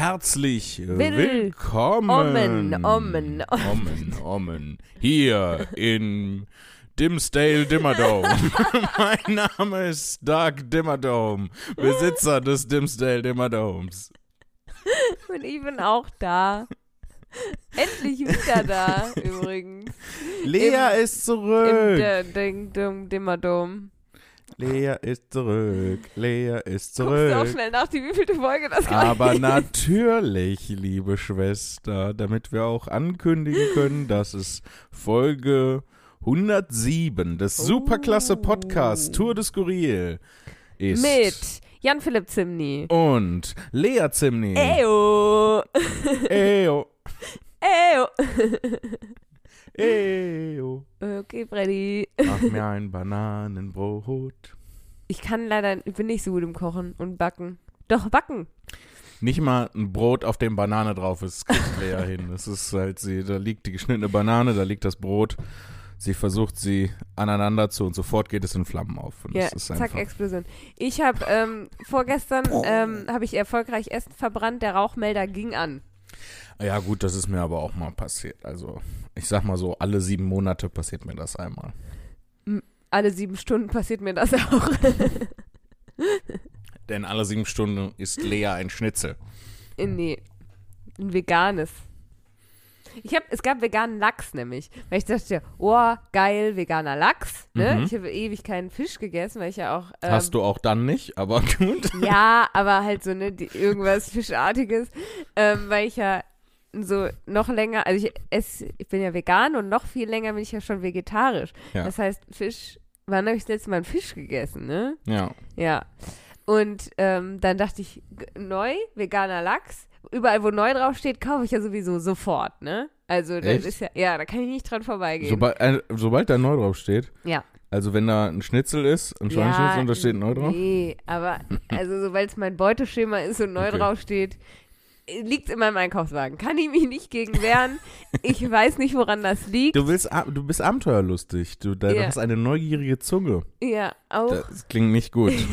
Herzlich Will- willkommen. Omen, Omen. Omen, Omen. Hier in Dimsdale Dimmerdome. mein Name ist Doug Dimmerdome, Besitzer des Dimsdale Dimmerdomes. Und ich bin auch da. Endlich wieder da, übrigens. Lea Im- ist Im zurück. D- Ding, Dum, Dimmerdom. Lea ist zurück. Lea ist Guckst du auch zurück. schnell nach, die wievielte Folge das Aber ist. natürlich, liebe Schwester, damit wir auch ankündigen können, dass es Folge 107 des Superklasse Podcasts Tour de Skurril ist. Mit Jan-Philipp Zimny. Und Lea Zimni. Eyo. Eyo. Eyo. Eyo. Okay, Freddy. Mach mir ein Bananenbrot. Ich kann leider, ich bin nicht so gut im Kochen und Backen. Doch, Backen. Nicht mal ein Brot, auf dem Banane drauf ist, kriegt Lea hin. Das ist halt sie, da liegt die geschnittene Banane, da liegt das Brot. Sie versucht sie aneinander zu und sofort geht es in Flammen auf. Und Ja, zack, Explosion. Ich habe ähm, vorgestern ähm, habe ich erfolgreich Essen verbrannt, der Rauchmelder ging an. Ja gut, das ist mir aber auch mal passiert. Also ich sag mal so, alle sieben Monate passiert mir das einmal. Alle sieben Stunden passiert mir das auch. Denn alle sieben Stunden ist Lea ein Schnitzel. nee, ein veganes. Ich hab, es gab veganen Lachs nämlich, weil ich dachte, oh, geil, veganer Lachs. Ne? Mhm. Ich habe ewig keinen Fisch gegessen, weil ich ja auch. Ähm, Hast du auch dann nicht, aber gut. Ja, aber halt so, ne, die, irgendwas Fischartiges, ähm, weil ich ja so noch länger, also ich ess, ich bin ja vegan und noch viel länger bin ich ja schon vegetarisch. Ja. Das heißt, Fisch, wann habe ich das letzte Mal einen Fisch gegessen, ne? Ja. Ja. Und ähm, dann dachte ich, neu, veganer Lachs, überall wo neu draufsteht, kaufe ich ja sowieso sofort, ne? Also das Echt? ist ja, ja, da kann ich nicht dran vorbeigehen. Sobald, äh, sobald da neu drauf steht, ja. also wenn da ein Schnitzel ist, ein Schweineschnitzel und da steht neu drauf. Nee, aber also sobald es mein Beuteschema ist und neu Okay. draufsteht, liegt in meinem Einkaufswagen. Kann ich mich nicht gegen wehren. Ich weiß nicht, woran das liegt. Du, willst, du bist abenteuerlustig. Du, da, du Ja. hast eine neugierige Zunge. ja, auch. Das klingt nicht gut.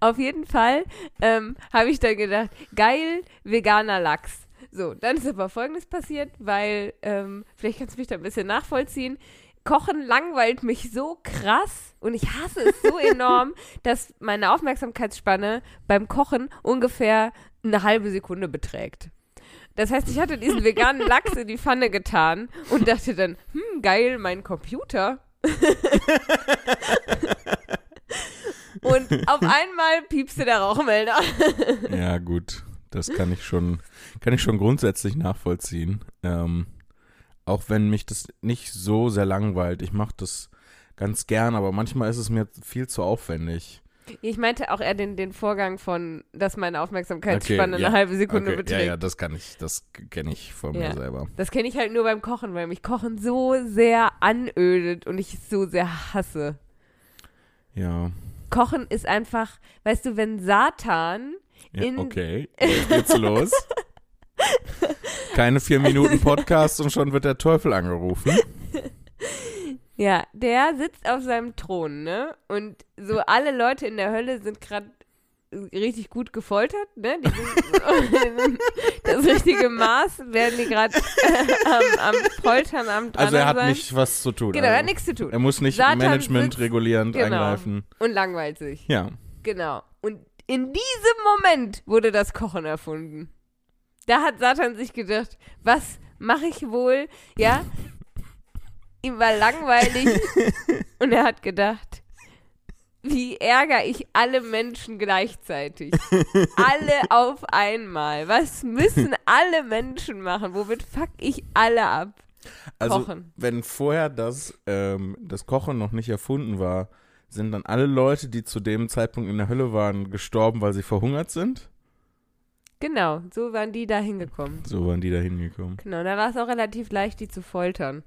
Auf jeden Fall ähm, habe ich dann gedacht, geil, veganer Lachs. So, dann ist aber Folgendes passiert, weil, ähm, vielleicht kannst du mich da ein bisschen nachvollziehen. Kochen langweilt mich so krass und ich hasse es so enorm, dass meine Aufmerksamkeitsspanne beim Kochen ungefähr eine halbe Sekunde beträgt. Das heißt, ich hatte diesen veganen Lachs in die Pfanne getan und dachte dann, hm, geil, mein Computer. und auf einmal piepste der Rauchmelder. ja, gut. Das kann ich schon, kann ich schon grundsätzlich nachvollziehen. Ähm, auch wenn mich das nicht so sehr langweilt. Ich mache das ganz gern, aber manchmal ist es mir viel zu aufwendig. Ich meinte auch eher den, den Vorgang von, dass meine Aufmerksamkeitsspanne Okay, ja. eine halbe Sekunde Okay, beträgt. ja, ja, das kann ich, das kenne ich von Ja. mir selber. Das kenne ich halt nur beim Kochen, weil mich Kochen so sehr anödet und ich es so sehr hasse. Ja. Kochen ist einfach, weißt du, wenn Satan ja In- okay, jetzt geht's los. Keine vier Minuten Podcast und schon wird der Teufel angerufen. Ja, der sitzt auf seinem Thron, ne? Und so alle Leute in der Hölle sind gerade richtig gut gefoltert, ne? Das richtige Maß werden die gerade am, am Foltern, am dran Also er hat sein. nicht was zu tun. Genau, er also, hat nichts zu tun. Er muss nicht Satan Management sitzt- regulierend genau. eingreifen. Und langweilt sich. Ja. Genau. Und in diesem Moment wurde das Kochen erfunden. Da hat Satan sich gedacht, was mache ich wohl? Ja, ihm war langweilig und er hat gedacht, wie ärgere ich alle Menschen gleichzeitig? alle auf einmal. Was müssen alle Menschen machen? Womit fuck ich alle ab? Also Kochen. wenn vorher das, ähm, das Kochen noch nicht erfunden war, sind dann alle Leute, die zu dem Zeitpunkt in der Hölle waren, gestorben, weil sie verhungert sind? Genau, so waren die da hingekommen. So waren die da hingekommen. Genau, da war es auch relativ leicht, die zu foltern.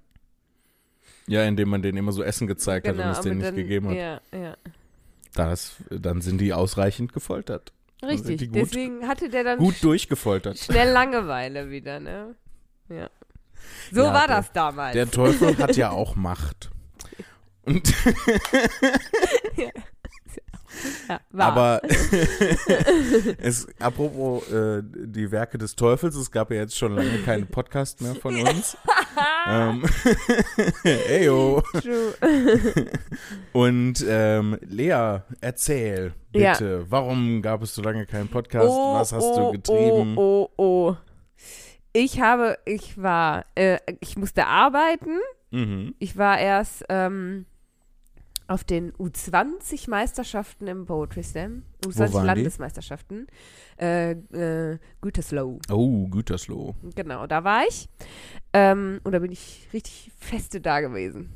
Ja, indem man denen immer so Essen gezeigt hat und es aber denen nicht dann- gegeben hat. Ja, ja. Das, dann sind die ausreichend gefoltert. Richtig, gut- deswegen hatte der dann Gut durchgefoltert. schnell Langeweile wieder, ne? Ja. So Ja, war der- das damals. Der Teufel hat ja auch Macht. Und Ja, war. Aber es, apropos äh, die Werke des Teufels, es gab ja jetzt schon lange keinen Podcast mehr von uns. ähm, Eyo. Und ähm, Lea, erzähl Ja. bitte, warum gab es so lange keinen Podcast? Oh, Was hast oh, du getrieben? Oh, oh, oh. Ich habe, ich war, äh, ich musste arbeiten. Mhm. Ich war erst ähm, auf den U20-Meisterschaften im Poetry Slam. Wo waren die? U20-Landesmeisterschaften. Äh, äh, Gütersloh. Oh, Gütersloh. Genau, da war ich. Ähm, und da bin ich richtig feste da gewesen.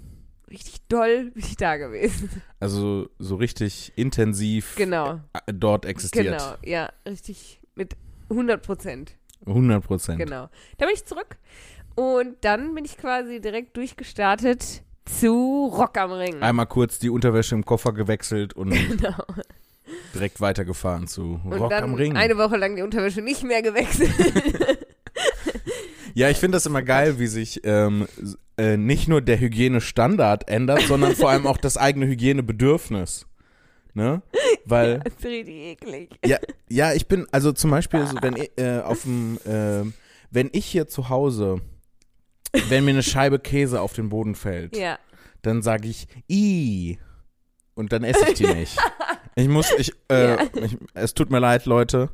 Richtig doll bin ich da gewesen. Also so richtig intensiv Genau, äh, dort existiert. genau. Ja, richtig mit 100 Prozent. 100 Prozent. Genau. Da bin ich zurück. Und dann bin ich quasi direkt durchgestartet zu Rock am Ring. Einmal kurz die Unterwäsche im Koffer gewechselt und Genau. direkt weitergefahren zu Und Rock am Ring. eine Woche lang die Unterwäsche nicht mehr gewechselt. Ja, ich finde das immer geil, wie sich ähm, äh, nicht nur der Hygienestandard ändert, sondern vor allem auch das eigene Hygienebedürfnis. Ne? Weil, das ist richtig eklig. ja, ja, ich bin, also zum Beispiel, so, wenn ich, äh, auf dem, äh, wenn ich hier zu Hause, wenn mir eine Scheibe Käse auf den Boden fällt, Ja. dann sage ich i und dann esse ich die nicht. Ich muss, ich, äh, Ja. ich, es tut mir leid, Leute.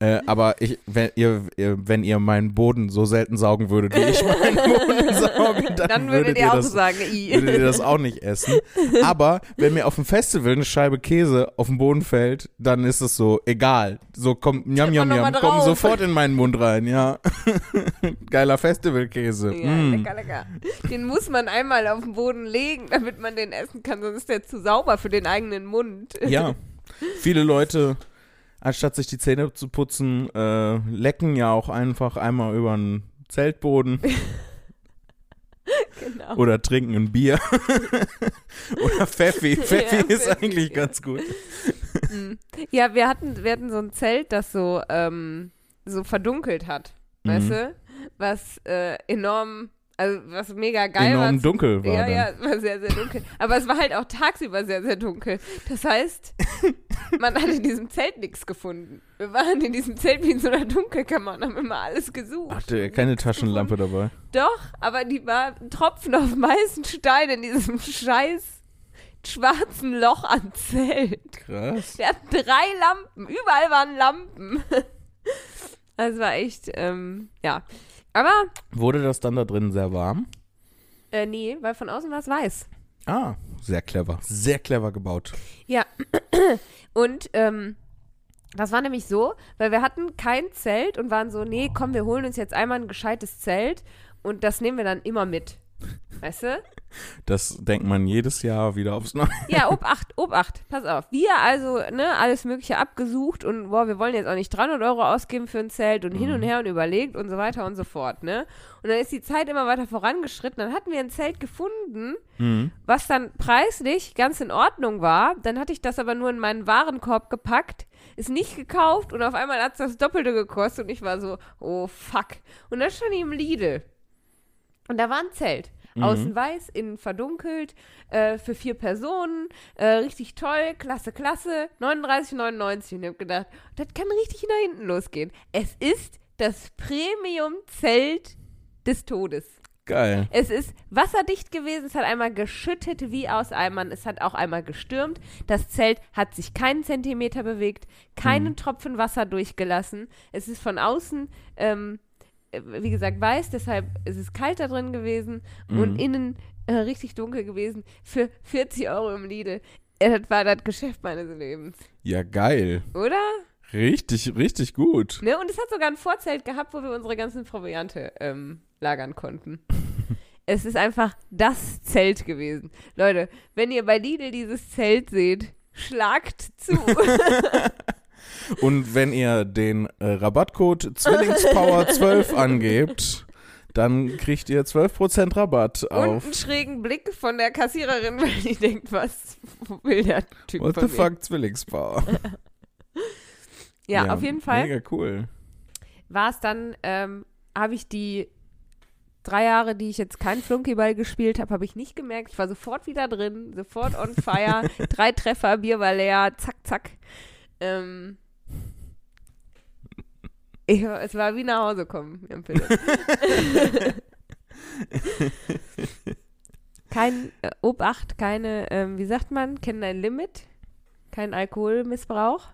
Äh, aber ich, wenn ihr, wenn ihr meinen Boden so selten saugen würdet, wie ich meinen Boden sauge, dann, Dann, würdet würdet ihr das, sagen, würdet ihr das auch nicht essen. Aber wenn mir auf dem Festival eine Scheibe Käse auf den Boden fällt, dann ist es so egal. So kommt, njam, njam, njam, komm sofort in meinen Mund rein, ja. Geiler Festivalkäse. Ja, Mm. lecker, lecker. Den muss man einmal auf den Boden legen, damit man den essen kann, sonst ist der zu sauber für den eigenen Mund. Ja. Viele Leute, anstatt sich die Zähne zu putzen, äh, lecken ja auch einfach einmal über einen Zeltboden genau. oder trinken ein Bier. oder Pfeffi. Pfeffi Ja, ist Pfeffi, eigentlich ganz gut. Ja, wir hatten, wir hatten so ein Zelt, das so, ähm, so verdunkelt hat. Mhm. Weißt du? Was äh, enorm, also was mega geil Enorm war. dunkel war ja, dann. ja, war sehr, sehr dunkel. Aber es war halt auch tagsüber sehr, sehr dunkel. Das heißt, man hat in diesem Zelt nichts gefunden. Wir waren in diesem Zelt wie in so einer Dunkelkammer und haben immer alles gesucht. Hatte er keine Taschenlampe dabei. Doch, aber die war ein Tropfen auf dem heißen Stein in diesem scheiß schwarzen Loch an Zelt. Krass. Wir hatten drei Lampen. Überall waren Lampen. Das war echt, ähm, ja. Aber, Wurde das dann da drin sehr warm? äh, nee, weil von außen war es weiß. Ah, sehr clever. Sehr clever gebaut. Ja. Und, ähm, das war nämlich so, weil wir hatten kein Zelt und waren so, nee, komm, wir holen uns jetzt einmal ein gescheites Zelt und das nehmen wir dann immer mit. Weißt du? Das denkt man jedes Jahr wieder aufs Neue. Ja, Obacht, Obacht, pass auf. Wir also, ne, alles Mögliche abgesucht und boah, wir wollen jetzt auch nicht 300 Euro ausgeben für ein Zelt und hin und her und überlegt und so weiter und so fort, ne? Und dann ist die Zeit immer weiter vorangeschritten. Dann hatten wir ein Zelt gefunden, Mhm. was dann preislich ganz in Ordnung war. Dann hatte ich das aber nur in meinen Warenkorb gepackt, ist nicht gekauft und auf einmal hat es das Doppelte gekostet und ich war so, oh fuck. Und dann stand ich im Lidl. Und da war ein Zelt. Außen weiß, innen verdunkelt, äh, für vier Personen, äh, richtig toll, klasse, klasse, 39,99. Und ich hab gedacht, das kann richtig nach hinten losgehen. Es ist das Premium-Zelt des Todes. Geil. Es ist wasserdicht gewesen, es hat einmal geschüttet wie aus Eimern, es hat auch einmal gestürmt. Das Zelt hat sich keinen Zentimeter bewegt, keinen Tropfen Wasser durchgelassen. Es ist von außen, ähm, äh, wie gesagt, weiß, deshalb ist es kalt da drin gewesen und Mhm. innen äh, richtig dunkel gewesen. Für 40 Euro im Lidl. Äh, Das war das Geschäft meines Lebens, Ja, geil. oder? Richtig, richtig gut. Ne? Und es hat sogar ein Vorzelt gehabt, wo wir unsere ganzen Proviante ähm, lagern konnten. es ist einfach das Zelt gewesen. Leute, wenn ihr bei Lidl dieses Zelt seht, schlagt zu. Und wenn ihr den äh, Rabattcode Zwillingspower12 angebt, dann kriegt ihr 12% Rabatt Und auf. einen schrägen Blick von der Kassiererin, weil die denkt, was will der Typ What the fuck, Zwillingspower? Ja, auf jeden Fall Mega cool. war es dann, ähm, habe ich die drei Jahre, die ich jetzt keinen Flunkyball gespielt habe, habe ich nicht gemerkt. Ich war sofort wieder drin, sofort on fire. drei Treffer, Bier war leer, zack, zack. Ähm, ich, es war wie nach Hause kommen im Philipp. Kein äh, Obacht, keine, ähm, wie sagt man, kennen ein Limit, kein Alkoholmissbrauch.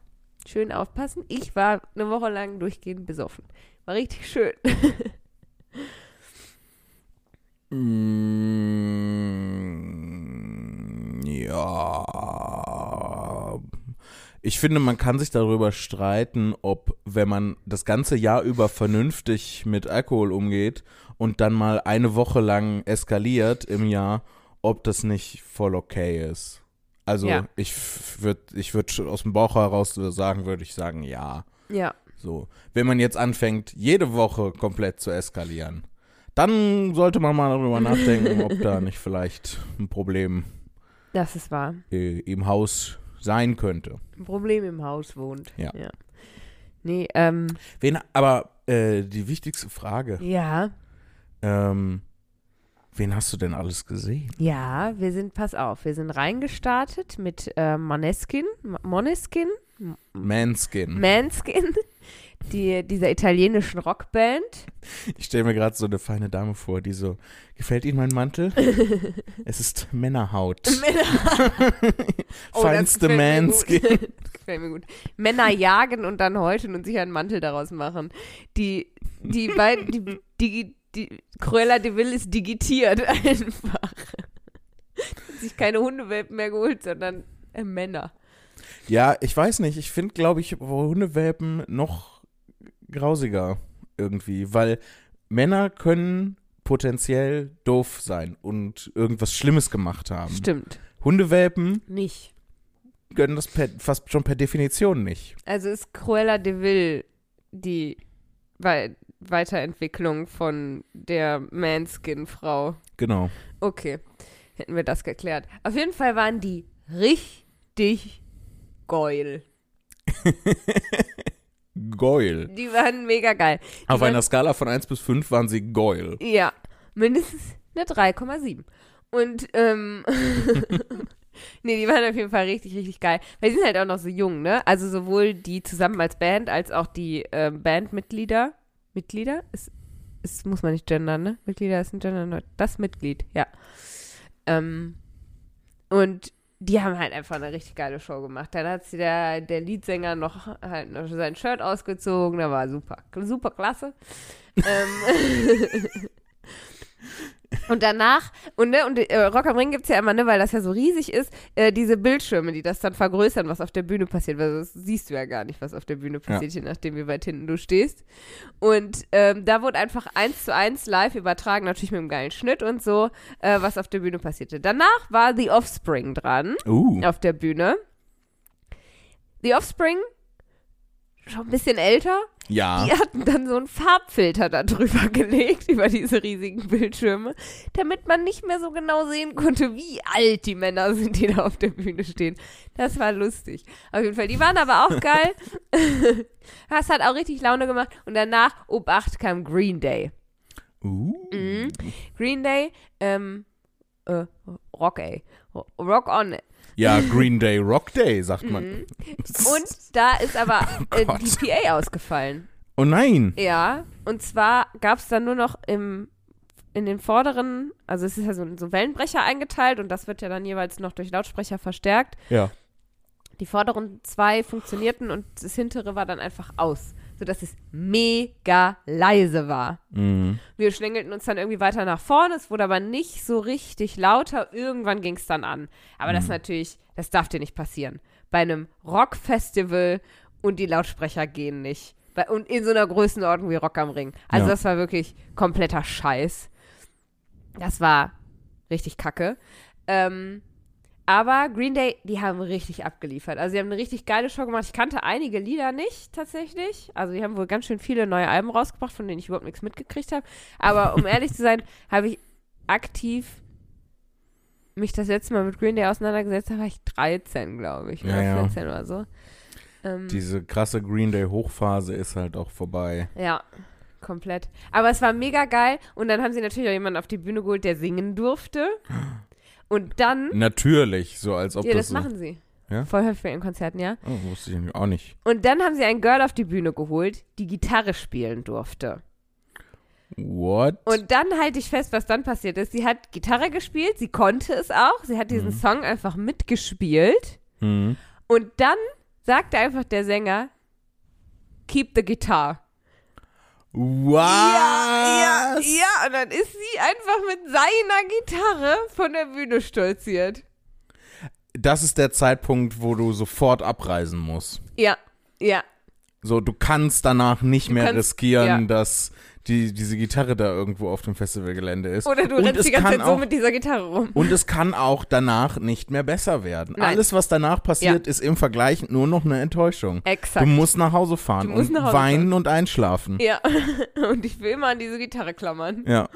Schön aufpassen. Ich war eine Woche lang durchgehend besoffen. War richtig schön. Mm, ja. Ich finde, man kann sich darüber streiten, ob, wenn man das ganze Jahr über vernünftig mit Alkohol umgeht und dann mal eine Woche lang eskaliert im Jahr, ob das nicht voll okay ist. Also Ja. ich würde ich würd aus dem Bauch heraus sagen, würde ich sagen, ja. Ja. So. Wenn man jetzt anfängt, jede Woche komplett zu eskalieren, dann sollte man mal darüber nachdenken, ob da nicht vielleicht ein Problem Das ist wahr. im Haus sein könnte. Ein Problem im Haus wohnt. Ja. Nee, ähm, Wen, aber äh, die wichtigste Frage, ja. ähm, wen hast du denn alles gesehen? Ja, wir sind, pass auf, wir sind reingestartet mit äh, Moneskin, M- Moneskin, Manskin. Manskin, die, dieser italienischen Rockband. ich stelle mir gerade so eine feine Dame vor, die so, gefällt Ihnen mein Mantel? es ist Männerhaut. Oh, das Feinste mir Manskin. gefällt mir gut. Männer jagen und dann häuten und sich einen Mantel daraus machen. Die, die beiden, die, die, die, Cruella de Vil ist digitiert einfach. Hat sich keine Hundewelpen mehr geholt, sondern äh, Männer. Ja, ich weiß nicht. Ich finde, glaube ich, Hundewelpen noch grausiger irgendwie, weil Männer können potenziell doof sein und irgendwas Schlimmes gemacht haben. Stimmt. Hundewelpen Nicht. können das per, fast schon per Definition nicht. Also ist Cruella de Vil die Wei- Weiterentwicklung von der Manskin-Frau. Genau. Okay, hätten wir das geklärt. Auf jeden Fall waren die richtig geil. Geul. Die waren mega geil. Die Auf waren, einer Skala von 1 bis 5 waren sie Geul. Ja, mindestens eine 3,7. Und, ähm, nee, die waren auf jeden Fall richtig, richtig geil. Weil die sind halt auch noch so jung, ne? Also sowohl die zusammen als Band, als auch die ähm, Bandmitglieder. Mitglieder? Ist, ist, muss man nicht gendern, ne? Mitglieder ist ein Gender, das Mitglied, ja. Ähm, und die haben halt einfach eine richtig geile Show gemacht. Dann hat sie der, der Leadsänger noch halt noch sein Shirt ausgezogen, da war super, super klasse. ähm, und danach, und, ne, und äh, Rock am Ring gibt es ja immer, ne, weil das ja so riesig ist, äh, diese Bildschirme, die das dann vergrößern, was auf der Bühne passiert, weil das siehst du ja gar nicht, was auf der Bühne passiert, je nachdem, wie weit hinten du stehst. Und ähm, da wurde einfach eins zu eins live übertragen, natürlich mit einem geilen Schnitt und so, äh, was auf der Bühne passierte. Danach war The Offspring dran Uh. auf der Bühne. The Offspring, schon ein bisschen älter, Ja. die hatten dann so einen Farbfilter da drüber gelegt, über diese riesigen Bildschirme, damit man nicht mehr so genau sehen konnte, wie alt die Männer sind, die da auf der Bühne stehen. Das war lustig. Auf jeden Fall, die waren aber auch geil. das hat auch richtig Laune gemacht. Und danach, Obacht, kam Green Day. Uh. Mhm. Green Day, ähm, äh, Rock, ey. Rock on. Ja, Green Day, Rock Day, sagt man. Mhm. Und da ist aber äh, Gott. die PA ausgefallen. Oh nein. Ja, und zwar gab es dann nur noch im, in den vorderen, also es ist ja so, so Wellenbrecher eingeteilt und das wird ja dann jeweils noch durch Lautsprecher verstärkt. Ja. Die vorderen zwei funktionierten und das hintere war dann einfach aus, sodass es mega leise war. Mhm. Wir schlängelten uns dann irgendwie weiter nach vorne, es wurde aber nicht so richtig lauter, irgendwann ging es dann an. Aber das natürlich, das darf dir nicht passieren. Bei einem Rockfestival und die Lautsprecher gehen nicht. Bei, und in so einer Größenordnung wie Rock am Ring. Also Ja. das war wirklich kompletter Scheiß. Das war richtig kacke. Ähm, aber Green Day, die haben richtig abgeliefert. Also sie haben eine richtig geile Show gemacht. Ich kannte einige Lieder nicht tatsächlich. Also die haben wohl ganz schön viele neue Alben rausgebracht, von denen ich überhaupt nichts mitgekriegt habe. Aber um ehrlich zu sein, habe ich aktiv mich das letzte Mal mit Green Day auseinandergesetzt, da war ich 13, glaube ich. Oder Ja, ja. 14 oder so. Ähm, Diese krasse Green Day Hochphase ist halt auch vorbei. ja, komplett. Aber es war mega geil und dann haben sie natürlich auch jemanden auf die Bühne geholt, der singen durfte. Und dann, Natürlich, so als ob ja, das das so. machen sie. Ja? Voll häufig bei ihren Konzerten, ja. Oh, wusste ich auch nicht. Und dann haben sie ein Girl auf die Bühne geholt, die Gitarre spielen durfte. What? Und dann halte ich fest, was dann passiert ist. Sie hat Gitarre gespielt, sie konnte es auch, sie hat diesen Mhm. Song einfach mitgespielt. Mhm. Und dann sagte einfach der Sänger, keep the guitar. Was? Ja, ja, ja, und dann ist sie einfach mit seiner Gitarre von der Bühne stolziert. Das ist der Zeitpunkt, wo du sofort abreisen musst. Ja, ja, So, du kannst danach nicht mehr kannst- riskieren, ja. dass die, diese Gitarre da irgendwo auf dem Festivalgelände ist. oder du Und rennst die ganze Zeit so auch- mit dieser Gitarre rum. Und es kann auch danach nicht mehr besser werden. Nein. Alles, was danach passiert, ist im Vergleich nur noch eine Enttäuschung. Exakt. Du musst nach Hause fahren und Hause weinen und einschlafen. ja, und ich will immer an diese Gitarre klammern. Ja,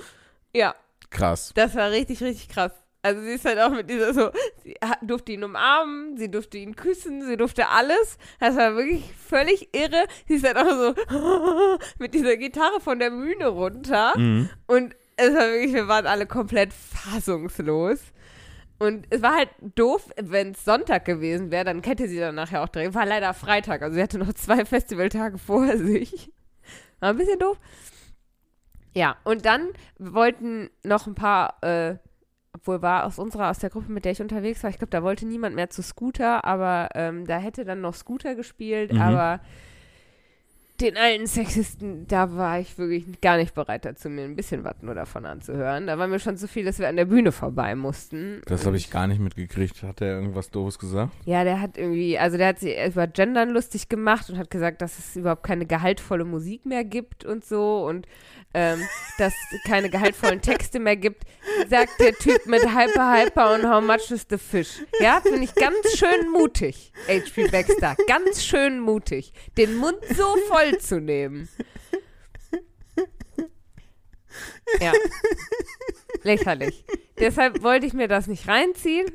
Ja, krass. das war richtig, richtig krass. Also sie ist halt auch mit dieser so, sie durfte ihn umarmen, sie durfte ihn küssen, sie durfte alles. Das war wirklich völlig irre. Sie ist halt auch so mit dieser Gitarre von der Bühne runter. Mhm. Und es war wirklich, wir waren alle komplett fassungslos. Und es war halt doof, wenn es Sonntag gewesen wäre, dann hätte sie dann nachher auch direkt. War leider Freitag, also sie hatte noch zwei Festivaltage vor sich. War ein bisschen doof. Ja, und dann wollten noch ein paar, äh, obwohl war aus unserer, aus der Gruppe, mit der ich unterwegs war, ich glaube, da wollte niemand mehr zu Scooter, aber ähm, da hätte dann noch Scooter gespielt, Mhm. aber den alten Sexisten, da war ich wirklich gar nicht bereit dazu, mir ein bisschen was nur davon anzuhören. Da war mir schon zu viel, dass wir an der Bühne vorbei mussten. Das habe ich gar nicht mitgekriegt. Hat er irgendwas Doofes gesagt? Ja, der hat irgendwie, also der hat sich über Gendern lustig gemacht und hat gesagt, dass es überhaupt keine gehaltvolle Musik mehr gibt und so und ähm, dass es keine gehaltvollen Texte mehr gibt, sagt der Typ mit Hyper Hyper und How much is the fish? Ja, finde ich ganz schön mutig, H.P. Baxter. Ganz schön mutig, den Mund so voll zu nehmen. Ja. Lächerlich. Deshalb wollte ich mir das nicht reinziehen.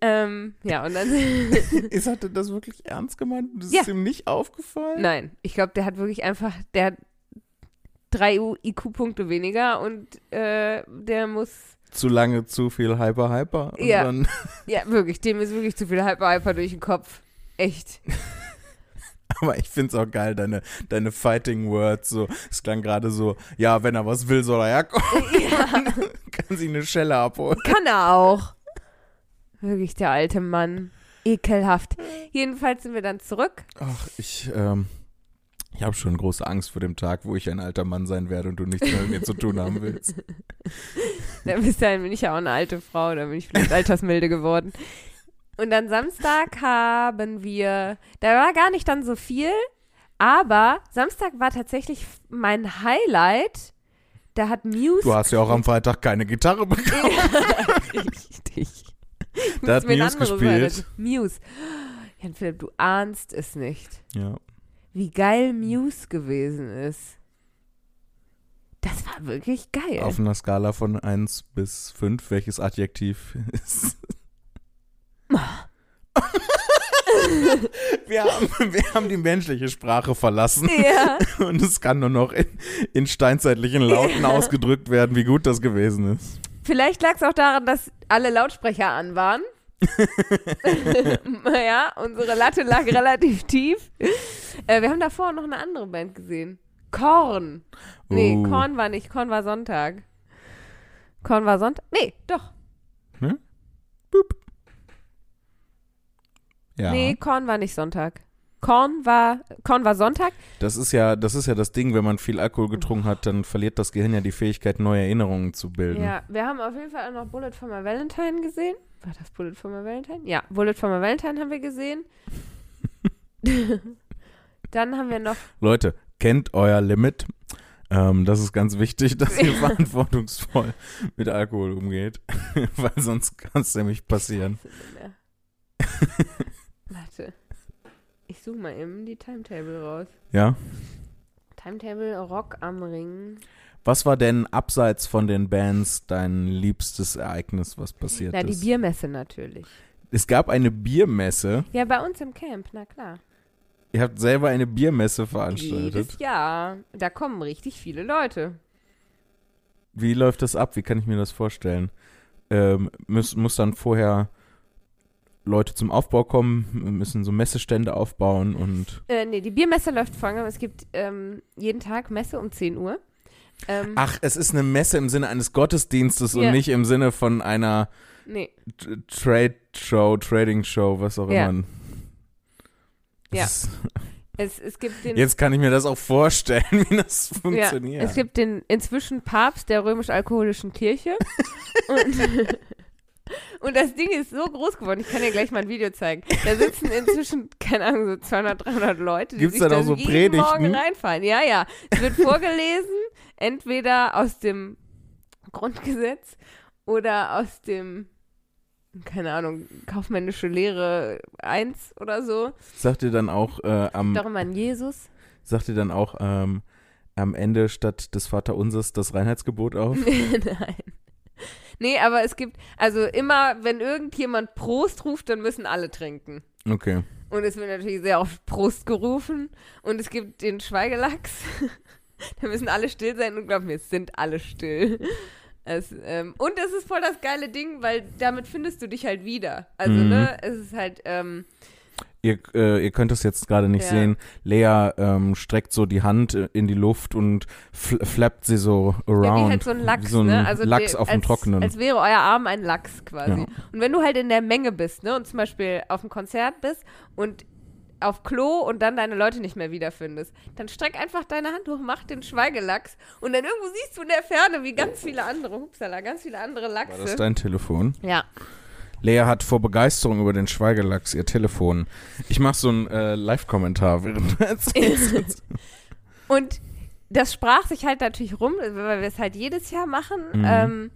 Ähm, ja, und dann. Ist, hat er das wirklich ernst gemeint? Das Ja. ist ihm nicht aufgefallen? Nein, ich glaube, der hat wirklich einfach. Der hat drei IQ-Punkte weniger und äh, der muss. Zu lange zu viel Hyper Hyper. Ja. Ja, wirklich, dem ist wirklich zu viel Hyper-Hyper durch den Kopf. Echt. aber ich finde es auch geil, deine, deine Fighting Words. So, es klang gerade so, ja, wenn er was will, soll er herkommen. ja, Kann sich eine Schelle abholen. kann er auch. Wirklich, der alte Mann. Ekelhaft. Jedenfalls sind wir dann zurück. Ach, ich, ähm, ich habe schon große Angst vor dem Tag, wo ich ein alter Mann sein werde und du nichts mehr mit mir zu tun haben willst. Dann bis dahin bin ich ja auch eine alte Frau, dann bin ich vielleicht altersmilde geworden. Und dann Samstag haben wir, da war gar nicht dann so viel, aber Samstag war tatsächlich mein Highlight. Da hat Muse. Du hast ja auch am Freitag keine Gitarre bekommen. Richtig. Da hat Muse gespielt. Highlight. Muse. Jan Philipp, du ahnst es nicht. Ja. Wie geil Muse gewesen ist. Das war wirklich geil. Auf einer Skala von 1 bis 5, welches Adjektiv ist? wir, haben, wir haben die menschliche Sprache verlassen ja. und es kann nur noch in, in steinzeitlichen Lauten ausgedrückt werden, wie gut das gewesen ist. Vielleicht lag es auch daran, dass alle Lautsprecher an waren. ja, unsere Latte lag relativ tief. Äh, wir haben davor noch eine andere Band gesehen. Korn. Nee, Oh. Korn war nicht. Korn war Sonntag. Korn war Sonntag? Nee, doch. Ja, Nee, Korn war nicht Sonntag. Korn war, Korn war Sonntag. das ist ja, das ist ja das Ding, wenn man viel Alkohol getrunken hat, dann verliert das Gehirn ja die Fähigkeit, neue Erinnerungen zu bilden. Ja, wir haben auf jeden Fall auch noch Bullet for my Valentine gesehen. War das Bullet for my Valentine? Ja, Bullet for my Valentine haben wir gesehen. Dann haben wir noch Leute, kennt euer Limit. Ähm, das ist ganz wichtig, dass ihr verantwortungsvoll mit Alkohol umgeht, weil sonst kann es nämlich passieren. Ich suche mal eben die Timetable raus. Ja. Timetable Rock am Ring. Was war denn abseits von den Bands dein liebstes Ereignis, was passiert Na, die ist? Biermesse natürlich. es gab eine Biermesse. Ja, bei uns im Camp, na klar. Ihr habt selber eine Biermesse veranstaltet. Jedes Jahr. Da kommen richtig viele Leute. Wie läuft das ab? Wie kann ich mir das vorstellen? Ähm, muss, muss dann vorher Leute zum Aufbau kommen, müssen so Messestände aufbauen und. Äh, nee, die Biermesse läuft folgendermaßen. Es gibt ähm, jeden Tag Messe um 10 Uhr. Ähm, Ach, es ist eine Messe im Sinne eines Gottesdienstes Ja. und nicht im Sinne von einer nee. Trade Show, Trading Show, was auch Ja. immer. Ja. Es, es gibt den. Jetzt kann ich mir das auch vorstellen, wie das ja, funktioniert. es gibt den inzwischen Papst der römisch-alkoholischen Kirche. und, und das Ding ist so groß geworden. Ich kann dir gleich mal ein Video zeigen. Da sitzen inzwischen, keine Ahnung, so 200, 300 Leute, die Gibt's sich dann auch so jeden Morgen Predigten? reinfahren. Ja, ja. Es wird vorgelesen, entweder aus dem Grundgesetz oder aus dem, keine Ahnung, kaufmännische Lehre 1 oder so. Sagt ihr dann auch äh, am Darüber an Jesus. sagt ihr dann auch ähm, am Ende statt des Vaterunsers das Reinheitsgebot auf? Nein. Nee, aber es gibt, also immer, wenn irgendjemand Prost ruft, dann müssen alle trinken. Okay. Und es wird natürlich sehr oft Prost gerufen. Und es gibt den Schweigelachs. da müssen alle still sein und glaub mir, es sind alle still. Es, ähm, und es ist voll das geile Ding, weil damit findest du dich halt wieder. Also, Mhm. ne, es ist halt, ähm, Ihr, äh, ihr könnt das jetzt gerade nicht Ja. sehen. Lea ähm, streckt so die Hand äh, in die Luft und fl flappt sie so around. ja, wie halt so ein Lachs, so ein ne? Also Lachs auf dem Trockenen. Als wäre euer Arm ein Lachs quasi. Ja. Und wenn du halt in der Menge bist, ne, und zum Beispiel auf dem Konzert bist und auf Klo und dann deine Leute nicht mehr wiederfindest, dann streck einfach deine Hand hoch, mach den Schweigelachs und dann irgendwo siehst du in der Ferne, wie ganz viele andere, hupsala, ganz viele andere War das Lachse. dein Telefon? Ja. Lea hat vor Begeisterung über den Schweigelachs ihr Telefon. Ich mache so einen äh, Live-Kommentar während du erzählst. Und das sprach sich halt natürlich rum, weil wir es halt jedes Jahr machen, Mhm. ähm,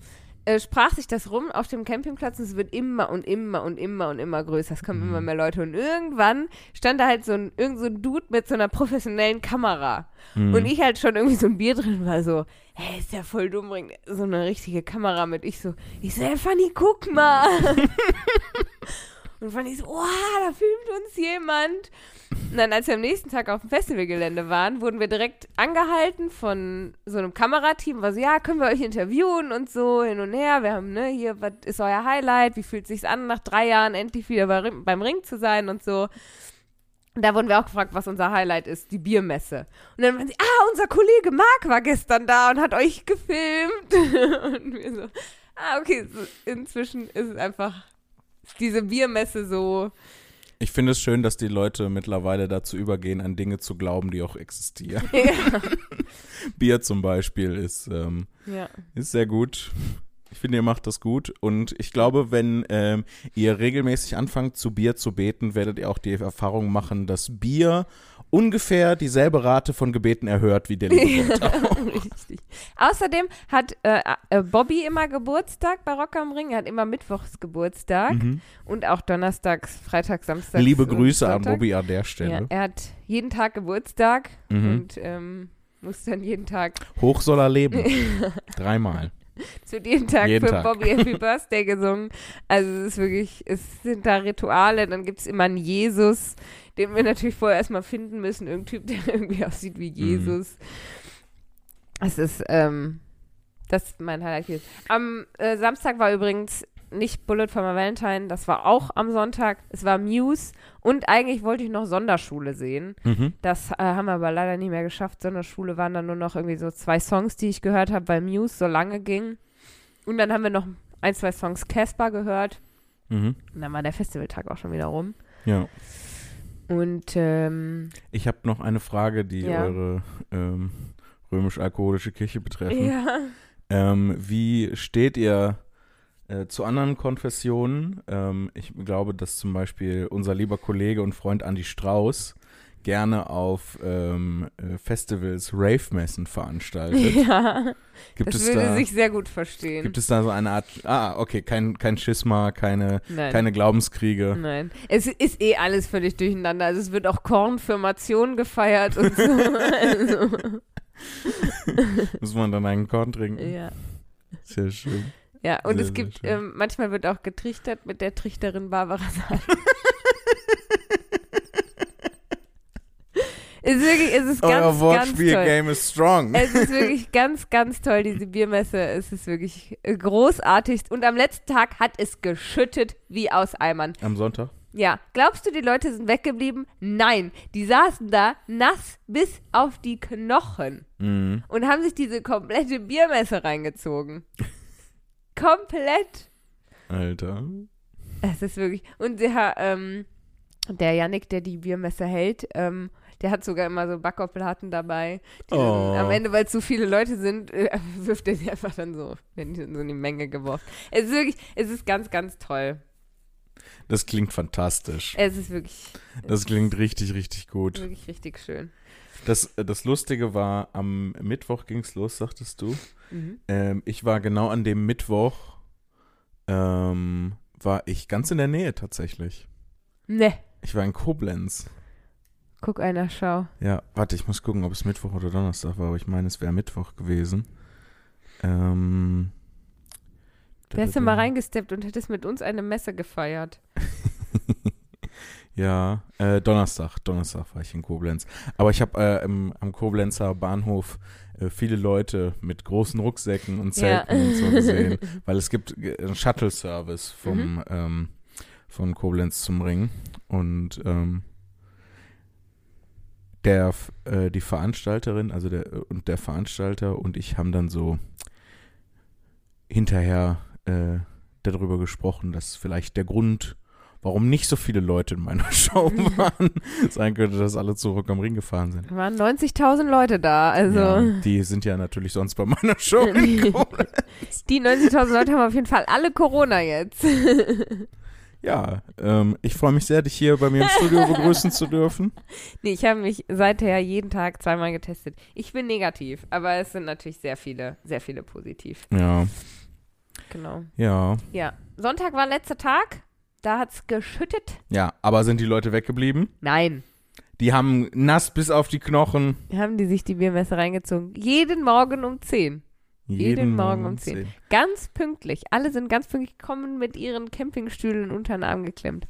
äh, sprach sich das rum auf dem Campingplatz und es wird immer und immer und immer und immer größer. Es kommen Mhm. immer mehr Leute. Und irgendwann stand da halt so ein, irgend so ein Dude mit so einer professionellen Kamera. Mhm. Und ich halt schon irgendwie so ein Bier drin war so, hä, ist ja voll dumm, bringt so eine richtige Kamera mit. Ich so, ich so, hey Fanny, guck mal. und Fanny so, oh, da filmt uns jemand. Und dann, als wir am nächsten Tag auf dem Festivalgelände waren, wurden wir direkt angehalten von so einem Kamerateam. War so, ja, können wir euch interviewen und so hin und her. Wir haben, ne, hier, was ist euer Highlight? Wie fühlt sich's an, nach drei Jahren endlich wieder bei, beim Ring zu sein und so. Und da wurden wir auch gefragt, was unser Highlight ist, die Biermesse. Und dann waren sie, ah, unser Kollege Marc war gestern da und hat euch gefilmt. und wir so, ah, okay, inzwischen ist es einfach, diese Biermesse so, Ich finde es schön, dass die Leute mittlerweile dazu übergehen, an Dinge zu glauben, die auch existieren. ja. Bier zum Beispiel ist, ähm, ja. ist sehr gut. Ich finde, ihr macht das gut. Und ich glaube, wenn ähm, ihr regelmäßig anfangt, zu Bier zu beten, werdet ihr auch die Erfahrung machen, dass Bier ungefähr dieselbe Rate von Gebeten erhört wie der liebe. Richtig. Außerdem hat äh, äh, Bobby immer Geburtstag bei Rock am Ring. Er hat immer Mittwochs Geburtstag Mhm. und auch Donnerstags, Freitags, Samstags. Liebe Grüße an. Bobby an der Ja, Stelle. er hat jeden Tag Geburtstag Mhm. und ähm, muss dann jeden Tag, Hoch soll er leben. Dreimal. wird jeden Tag Jeden für Tag. Bobby Happy Birthday gesungen. Also es ist wirklich, es sind da Rituale. Dann gibt es immer einen Jesus, den wir natürlich vorher erstmal finden müssen. Irgendein Typ, der irgendwie aussieht Mhm. wie Jesus. Es ist, ähm, das ist mein Highlight hier. Am äh, Samstag war übrigens nicht Bullet for my Valentine, das war auch am Sonntag. Es war Muse und eigentlich wollte ich noch Sonderschule sehen. Mhm. Das äh, haben wir aber leider nicht mehr geschafft. Sonderschule waren dann nur noch irgendwie so zwei Songs, die ich gehört habe, weil Muse so lange ging. Und dann haben wir noch ein, zwei Songs Casper gehört. Mhm. Und dann war der Festivaltag auch schon wieder rum. Ja. Und ähm, Ich habe noch eine Frage, die Ja. eure ähm, römisch-alkoholische Kirche betreffen. ja. Ähm, wie steht ihr äh, zu anderen Konfessionen? Ähm, ich glaube, dass zum Beispiel unser lieber Kollege und Freund Andy Strauß gerne auf ähm, äh, Festivals Rave-Messen veranstaltet. ja, Gibt das es würde da sich sehr gut verstehen. gibt es da so eine Art Ah, okay, kein kein Schisma, keine Nein. keine Glaubenskriege. Nein. Es ist eh alles völlig durcheinander. Also es wird auch Kornfirmation gefeiert und so. also, Muss man dann einen Korn trinken? ja. Sehr schön. Ja, und Sehr, es gibt, ähm, manchmal wird auch getrichtert mit der Trichterin Barbara. Es ist wirklich, es ist Euer ganz, ganz toll. Wortspiel-Game ist strong. Es ist wirklich ganz, ganz toll, diese Biermesse. Es ist wirklich großartig. Und am letzten Tag hat es geschüttet wie aus Eimern. Am Sonntag? Ja, glaubst du, die Leute sind weggeblieben? Nein, die saßen da nass bis auf die Knochen Mhm. und haben sich diese komplette Biermesse reingezogen. Komplett. Alter. Es ist wirklich. Und der, ähm, der Yannick, der die Biermesse hält, ähm, der hat sogar immer so Backoblaten dabei. Die Oh. am Ende, weil zu viele Leute sind, äh, wirft er sie einfach dann so, in, so in die Menge geworfen. Es ist wirklich, es ist ganz, ganz toll. Das klingt fantastisch. Es ist wirklich, Das klingt richtig, richtig gut. wirklich richtig schön. Das, das Lustige war, am Mittwoch ging es los, sagtest du. Mhm. Ähm, ich war genau an dem Mittwoch, ähm, war ich ganz in der Nähe tatsächlich. Ne, Ich war in Koblenz. guck einer, schau. Ja, warte, ich muss gucken, ob es Mittwoch oder Donnerstag war, aber ich meine, es wäre Mittwoch gewesen. Ähm, Wärst du mal reingesteppt und hättest mit uns eine Messe gefeiert. Ja, äh, Donnerstag, Donnerstag war ich in Koblenz. Aber ich habe äh, am Koblenzer Bahnhof äh, viele Leute mit großen Rucksäcken und Ja. Zelten und so gesehen, weil es gibt äh, einen Shuttle-Service vom Mhm. ähm, von Koblenz zum Ring und ähm, der äh, die Veranstalterin, also der und der Veranstalter und ich haben dann so hinterher äh, darüber gesprochen, dass vielleicht der Grund, warum nicht so viele Leute in meiner Show waren, sein könnte, dass alle zurück am Ring gefahren sind. Da waren 90.000 Leute da, also. Ja, die sind ja natürlich sonst bei meiner Show. Die 90.000 Leute haben auf jeden Fall alle Corona jetzt. Ja, ähm, ich freue mich sehr, dich hier bei mir im Studio begrüßen zu dürfen. nee, ich habe mich seither jeden Tag zweimal getestet. Ich bin negativ, aber es sind natürlich sehr viele, sehr viele positiv. Ja, Genau. ja, Ja. Sonntag war letzter Tag. Da hat's geschüttet. ja. Aber sind die Leute weggeblieben? Nein. Die haben nass bis auf die Knochen. Haben die sich die Biermesse reingezogen. Jeden Morgen um 10. Jeden Morgen um 10. Ganz pünktlich. Alle sind ganz pünktlich gekommen mit ihren Campingstühlen unter den Arm geklemmt.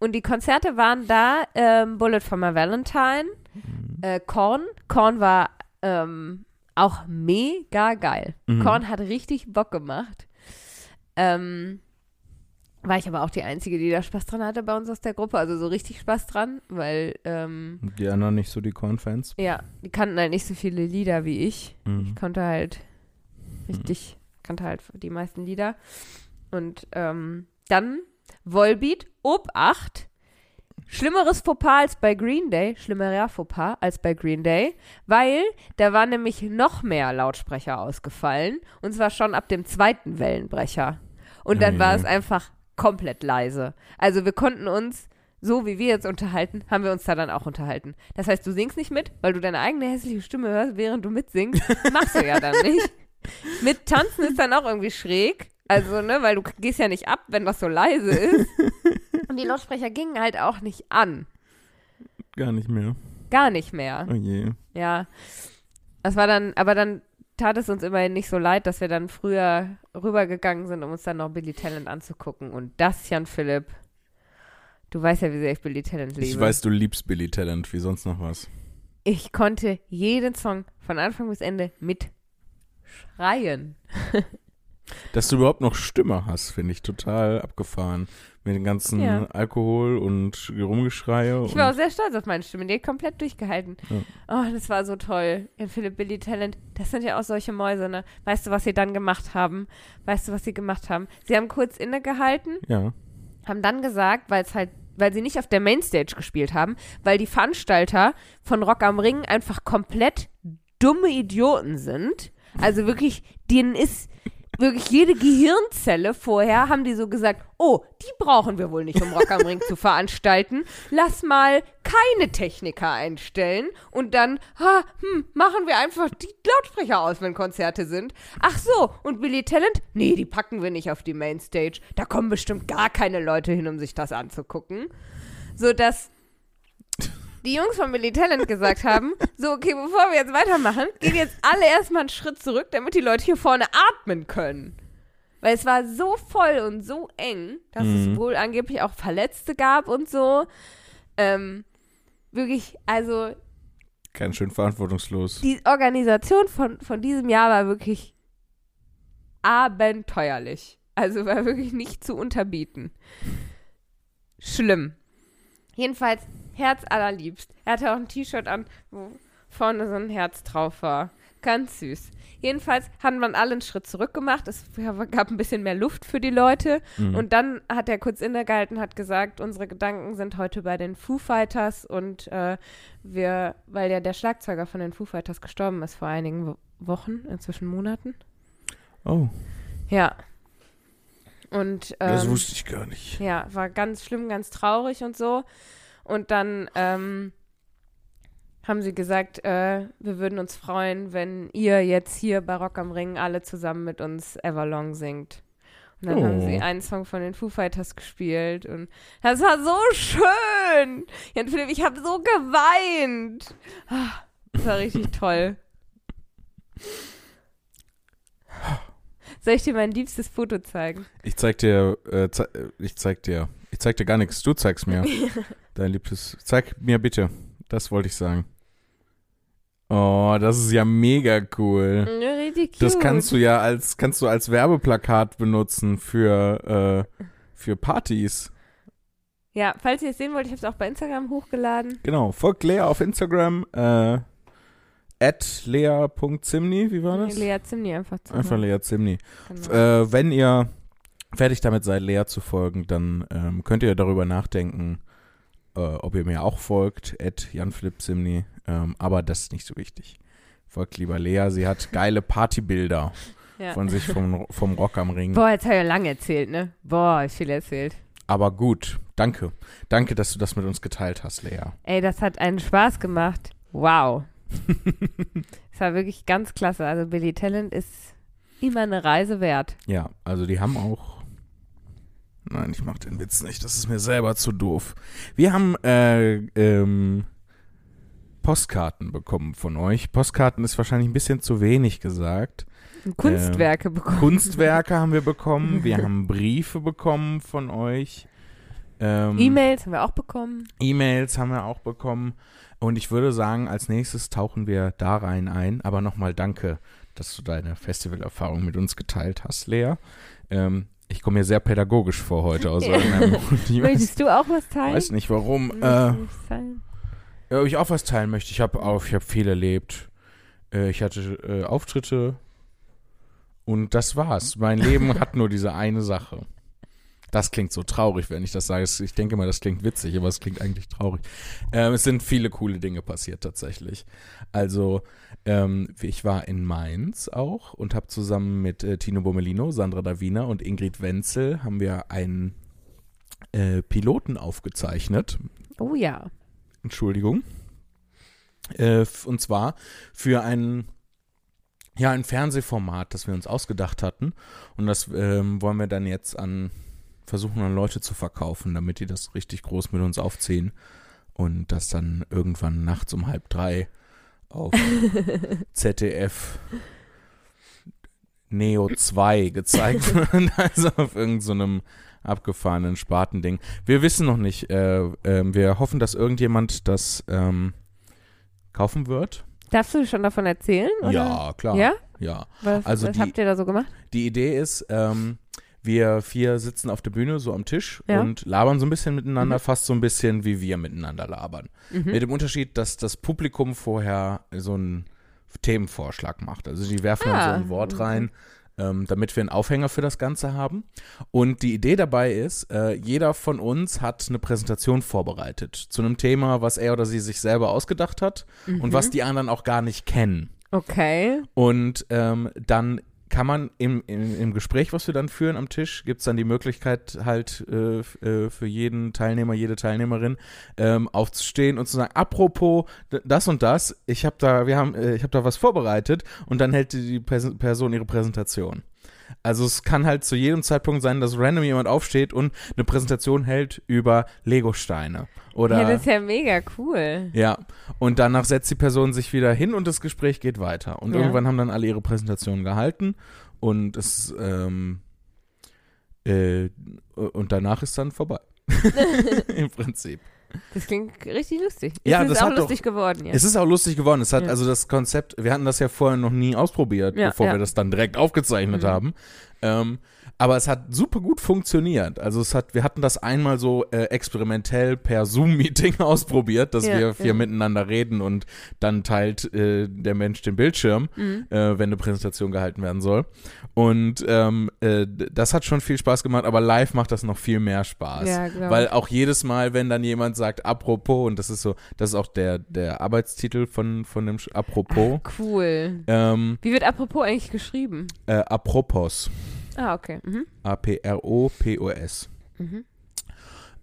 Und die Konzerte waren da, ähm, Bullet for my Valentine, Mhm. äh, Korn. Korn war ähm, auch mega geil. Mhm. Korn hat richtig Bock gemacht. Ähm, war ich aber auch die Einzige, die da Spaß dran hatte bei uns aus der Gruppe. Also so richtig Spaß dran, weil, ähm, Die anderen nicht so die Korn-Fans. ja, die kannten halt nicht so viele Lieder wie ich. Mhm. Ich konnte halt richtig, kannte halt die meisten Lieder. Und ähm, dann Volbeat, Ob 8. Schlimmeres Fauxpas als bei Green Day, schlimmerer Fauxpas als bei Green Day, weil da waren nämlich noch mehr Lautsprecher ausgefallen und zwar schon ab dem zweiten Wellenbrecher. Und dann war es einfach komplett leise. Also wir konnten uns, so wie wir jetzt unterhalten, haben wir uns da dann auch unterhalten. Das heißt, du singst nicht mit, weil du deine eigene hässliche Stimme hörst, während du mitsingst. Machst du ja dann nicht. Mit Tanzen ist dann auch irgendwie schräg. Also, ne, weil du gehst ja nicht ab, wenn das so leise ist. Und die Lautsprecher gingen halt auch nicht an. Gar nicht mehr. Gar nicht mehr. Oh je. Ja. Das war dann, aber dann tat es uns immerhin nicht so leid, dass wir dann früher rübergegangen sind, um uns dann noch Billy Talent anzugucken. Und das, Jan Philipp, du weißt ja, wie sehr ich Billy Talent liebe. Ich weiß, du liebst Billy Talent, wie sonst noch was. Ich konnte jeden Song von Anfang bis Ende mitschreien. Dass du überhaupt noch Stimme hast, finde ich total abgefahren. Mit dem ganzen Ja. Alkohol und Rumgeschreie. Ich war auch sehr stolz auf meine Stimme, die hat komplett durchgehalten. Oh, das war so toll. In Philipp Billy Talent, das sind ja auch solche Mäuse, ne? Weißt du, was sie dann gemacht haben? Weißt du, was sie gemacht haben? Sie haben kurz innegehalten, ja. haben dann gesagt, weil es halt, weil sie nicht auf der Mainstage gespielt haben, weil die Veranstalter von Rock am Ring einfach komplett dumme Idioten sind. Also wirklich, denen ist wirklich jede Gehirnzelle vorher haben die so gesagt, oh, die brauchen wir wohl nicht, um Rock am Ring zu veranstalten. Lass mal keine Techniker einstellen und dann, ha, hm, machen wir einfach die Lautsprecher aus, wenn Konzerte sind. Ach so, und Billy Talent? Nee, die packen wir nicht auf die Mainstage. Da kommen bestimmt gar keine Leute hin, um sich das anzugucken. So dass die Jungs von Billy Talent gesagt haben, so, okay, bevor wir jetzt weitermachen, gehen jetzt alle erstmal einen Schritt zurück, damit die Leute hier vorne atmen können. Weil es war so voll und so eng, dass Mhm. es wohl angeblich auch Verletzte gab und so. Ähm, wirklich, also Ganz schön verantwortungslos. Die Organisation von, von diesem Jahr war wirklich abenteuerlich. Also war wirklich nicht zu unterbieten. Schlimm. Jedenfalls Herz allerliebst. Er hatte auch ein T-Shirt an, wo vorne so ein Herz drauf war. Ganz süß. Jedenfalls haben wir alle einen Schritt zurück gemacht. Es gab ein bisschen mehr Luft für die Leute. Mhm. Und dann hat er kurz innegehalten, hat gesagt, unsere Gedanken sind heute bei den Foo Fighters und äh, wir, weil ja der Schlagzeuger von den Foo Fighters gestorben ist vor einigen Wo Wochen, inzwischen Monaten. oh, Ja. Und das ähm, wusste ich gar nicht. ja, war ganz schlimm, ganz traurig und so. Und dann ähm, haben sie gesagt, äh, wir würden uns freuen, wenn ihr jetzt hier bei Rock am Ring alle zusammen mit uns Everlong singt. Und dann haben Oh. sie einen Song von den Foo Fighters gespielt und das war so schön. Jan Philipp, ich habe so geweint. Ah, Das war richtig toll. Soll ich dir mein liebstes Foto zeigen? Ich zeig dir, äh, ze ich zeig dir, ich zeig dir gar nichts. Du zeigst mir. Dein liebstes. Zeig mir bitte. Das wollte ich sagen. Oh, das ist ja mega cool. Ja, richtig cute. Das kannst du ja als, kannst du als Werbeplakat benutzen für, äh, für Partys. Ja, falls ihr es sehen wollt, ich habe es auch bei Instagram hochgeladen. Genau. Folgt Lea auf Instagram, äh, at lea.zimni, wie war das? Lea Zimni einfach zu Einfach Lea Zimni. Genau. Äh, wenn ihr fertig damit seid, Lea zu folgen, dann ähm, könnt ihr darüber nachdenken, äh, ob ihr mir auch folgt, at janflipsimni. Ähm, aber das ist nicht so wichtig. Folgt lieber Lea, sie hat geile Partybilder ja. von sich vom, vom Rock am Ring. Boah, jetzt habe ich ja lange erzählt, ne? Boah, ich viel erzählt. Aber gut, danke. Danke, dass du das mit uns geteilt hast, Lea. Ey, das hat einen Spaß gemacht. Wow. Es war wirklich ganz klasse. Also Billy Talent ist immer eine Reise wert. Ja, also die haben auch. Nein, ich mach den Witz nicht. Das ist mir selber zu doof. Wir haben äh, ähm, Postkarten bekommen von euch. Postkarten ist wahrscheinlich ein bisschen zu wenig gesagt. Kunstwerke bekommen. Kunstwerke haben wir bekommen. Wir haben Briefe bekommen von euch. Ähm, E-Mails haben wir auch bekommen. E-Mails haben wir auch bekommen. Und ich würde sagen, als nächstes tauchen wir da rein ein. Aber nochmal danke, dass du deine Festivalerfahrung mit uns geteilt hast, Lea. Ähm, ich komme mir sehr pädagogisch vor heute aus irgendeinem Grund. Möchtest du auch was teilen? weiß nicht warum. Äh, ob ich auch was teilen möchte. Ich habe auch, ich habe viel erlebt. Äh, ich hatte äh, Auftritte und das war's. Mein Leben hat nur diese eine Sache. Das klingt so traurig, wenn ich das sage. Ich denke mal, das klingt witzig, aber es klingt eigentlich traurig. Ähm, es sind viele coole Dinge passiert tatsächlich. Also ähm, ich war in Mainz auch und habe zusammen mit äh, Tino Bomelino, Sandra Davina und Ingrid Wenzel haben wir einen äh, Piloten aufgezeichnet. Oh ja. Entschuldigung. Äh, und zwar für ein, ja, ein Fernsehformat, das wir uns ausgedacht hatten. Und das ähm, wollen wir dann jetzt an, versuchen an Leute zu verkaufen, damit die das richtig groß mit uns aufziehen. Und das dann irgendwann nachts um halb drei auf ZDF Neo 2 gezeigt wird. Also auf irgendeinem so abgefahrenen Spartending. Wir wissen noch nicht. Äh, ähm, wir hoffen, dass irgendjemand das ähm, kaufen wird. Darfst du schon davon erzählen? Oder? Ja, klar. Ja? ja. Was, Also was die- habt ihr da so gemacht? Die Idee ist, ähm, wir vier sitzen auf der Bühne so am Tisch Ja. und labern so ein bisschen miteinander, Mhm. fast so ein bisschen wie wir miteinander labern. Mhm. Mit dem Unterschied, dass das Publikum vorher so einen Themenvorschlag macht. Also die werfen dann Ah, so ein Wort mhm. rein, ähm, damit wir einen Aufhänger für das Ganze haben. Und die Idee dabei ist, äh, jeder von uns hat eine Präsentation vorbereitet zu einem Thema, was er oder sie sich selber ausgedacht hat und Mhm. was die anderen auch gar nicht kennen. Okay. Und ähm, dann kann man im, im, im Gespräch, was wir dann führen am Tisch, gibt es dann die Möglichkeit halt äh, äh, für jeden Teilnehmer, jede Teilnehmerin ähm, aufzustehen und zu sagen, apropos das und das, ich habe da, wir haben, äh, ich habe da was vorbereitet und dann hält die Pers Person ihre Präsentation. Also es kann halt zu jedem Zeitpunkt sein, dass random jemand aufsteht und eine Präsentation hält über Legosteine. Oder ja, das ist ja mega cool. ja, und danach setzt die Person sich wieder hin und das Gespräch geht weiter. Und Ja. irgendwann haben dann alle ihre Präsentationen gehalten und es ähm, äh, und danach ist dann vorbei. Im Prinzip. Das klingt richtig lustig. Ja, ist das auch hat doch- lustig geworden jetzt. Es ist auch lustig geworden. Es hat Ja. also das Konzept, wir hatten das ja vorher noch nie ausprobiert, Ja, bevor ja. wir das dann direkt aufgezeichnet Mhm. haben. Ähm, aber es hat super gut funktioniert. Also es hat, wir hatten das einmal so äh, experimentell per Zoom-Meeting ausprobiert, dass Ja, wir vier ja. miteinander reden und dann teilt äh, der Mensch den Bildschirm, Mhm. äh, wenn eine Präsentation gehalten werden soll. Und ähm, äh, das hat schon viel Spaß gemacht, aber live macht das noch viel mehr Spaß. Ja, genau. Weil auch jedes Mal, wenn dann jemand sagt, apropos, und das ist so, das ist auch der, der Arbeitstitel von, von dem Sch- Apropos, Cool. ähm, Wie wird apropos eigentlich geschrieben? äh, Apropos, Ah, okay. Mhm. A-P-R-O-P-O-S. Mhm.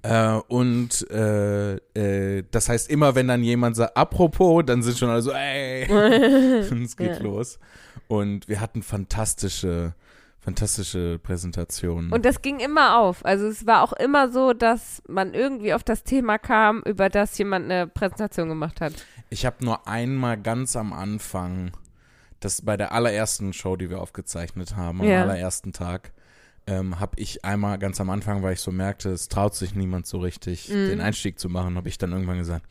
Äh, und äh, äh, das heißt, immer wenn dann jemand sagt, apropos, dann sind schon alle so, ey, es geht Ja. los. Und wir hatten fantastische, fantastische Präsentationen. Und das ging immer auf. Also es war auch immer so, dass man irgendwie auf das Thema kam, über das jemand eine Präsentation gemacht hat. Ich habe nur einmal ganz am Anfang, das bei der allerersten Show, die wir aufgezeichnet haben, am Ja. allerersten Tag, ähm, habe ich einmal ganz am Anfang, weil ich so merkte, es traut sich niemand so richtig, Mhm. den Einstieg zu machen, habe ich dann irgendwann gesagt,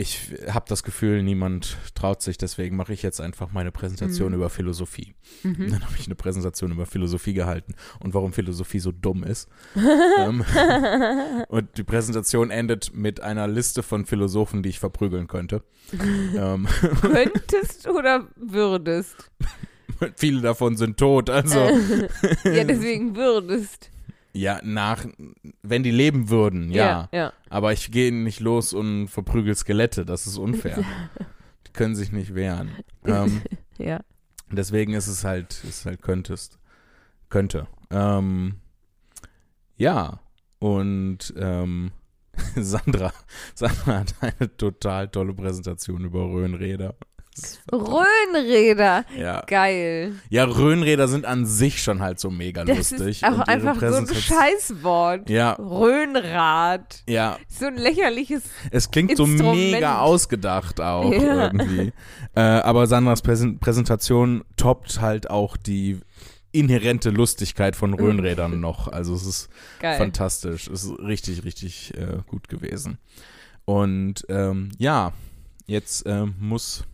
ich habe das Gefühl, niemand traut sich, deswegen mache ich jetzt einfach meine Präsentation Mhm. über Philosophie. Mhm. Dann habe ich eine Präsentation über Philosophie gehalten und warum Philosophie so dumm ist. ähm, und die Präsentation endet mit einer Liste von Philosophen, die ich verprügeln könnte. ähm, Könntest oder würdest? viele davon sind tot, also ja, deswegen würdest. Ja, nach, wenn die leben würden, ja. Ja. Aber ich gehe nicht los und verprügel Skelette, das ist unfair. die können sich nicht wehren. Ähm, Ja. Deswegen ist es halt, ist halt könntest. Könnte. Ähm, ja. Und ähm, Sandra, Sandra hat eine total tolle Präsentation über Röhnräder. Röhnräder. Ja. Geil. Ja, Röhnräder sind an sich schon halt so mega Das lustig. ist auch einfach so ein Scheißwort. Ja, Röhnrad. ja. So ein lächerliches. Es klingt so mega ausgedacht auch Ja. irgendwie. Äh, aber Sandras Präsen Präsentation toppt halt auch die inhärente Lustigkeit von Röhnrädern noch. Also es ist Geil. fantastisch. Es ist richtig, richtig äh, gut gewesen. Und ähm, ja, jetzt ähm, muss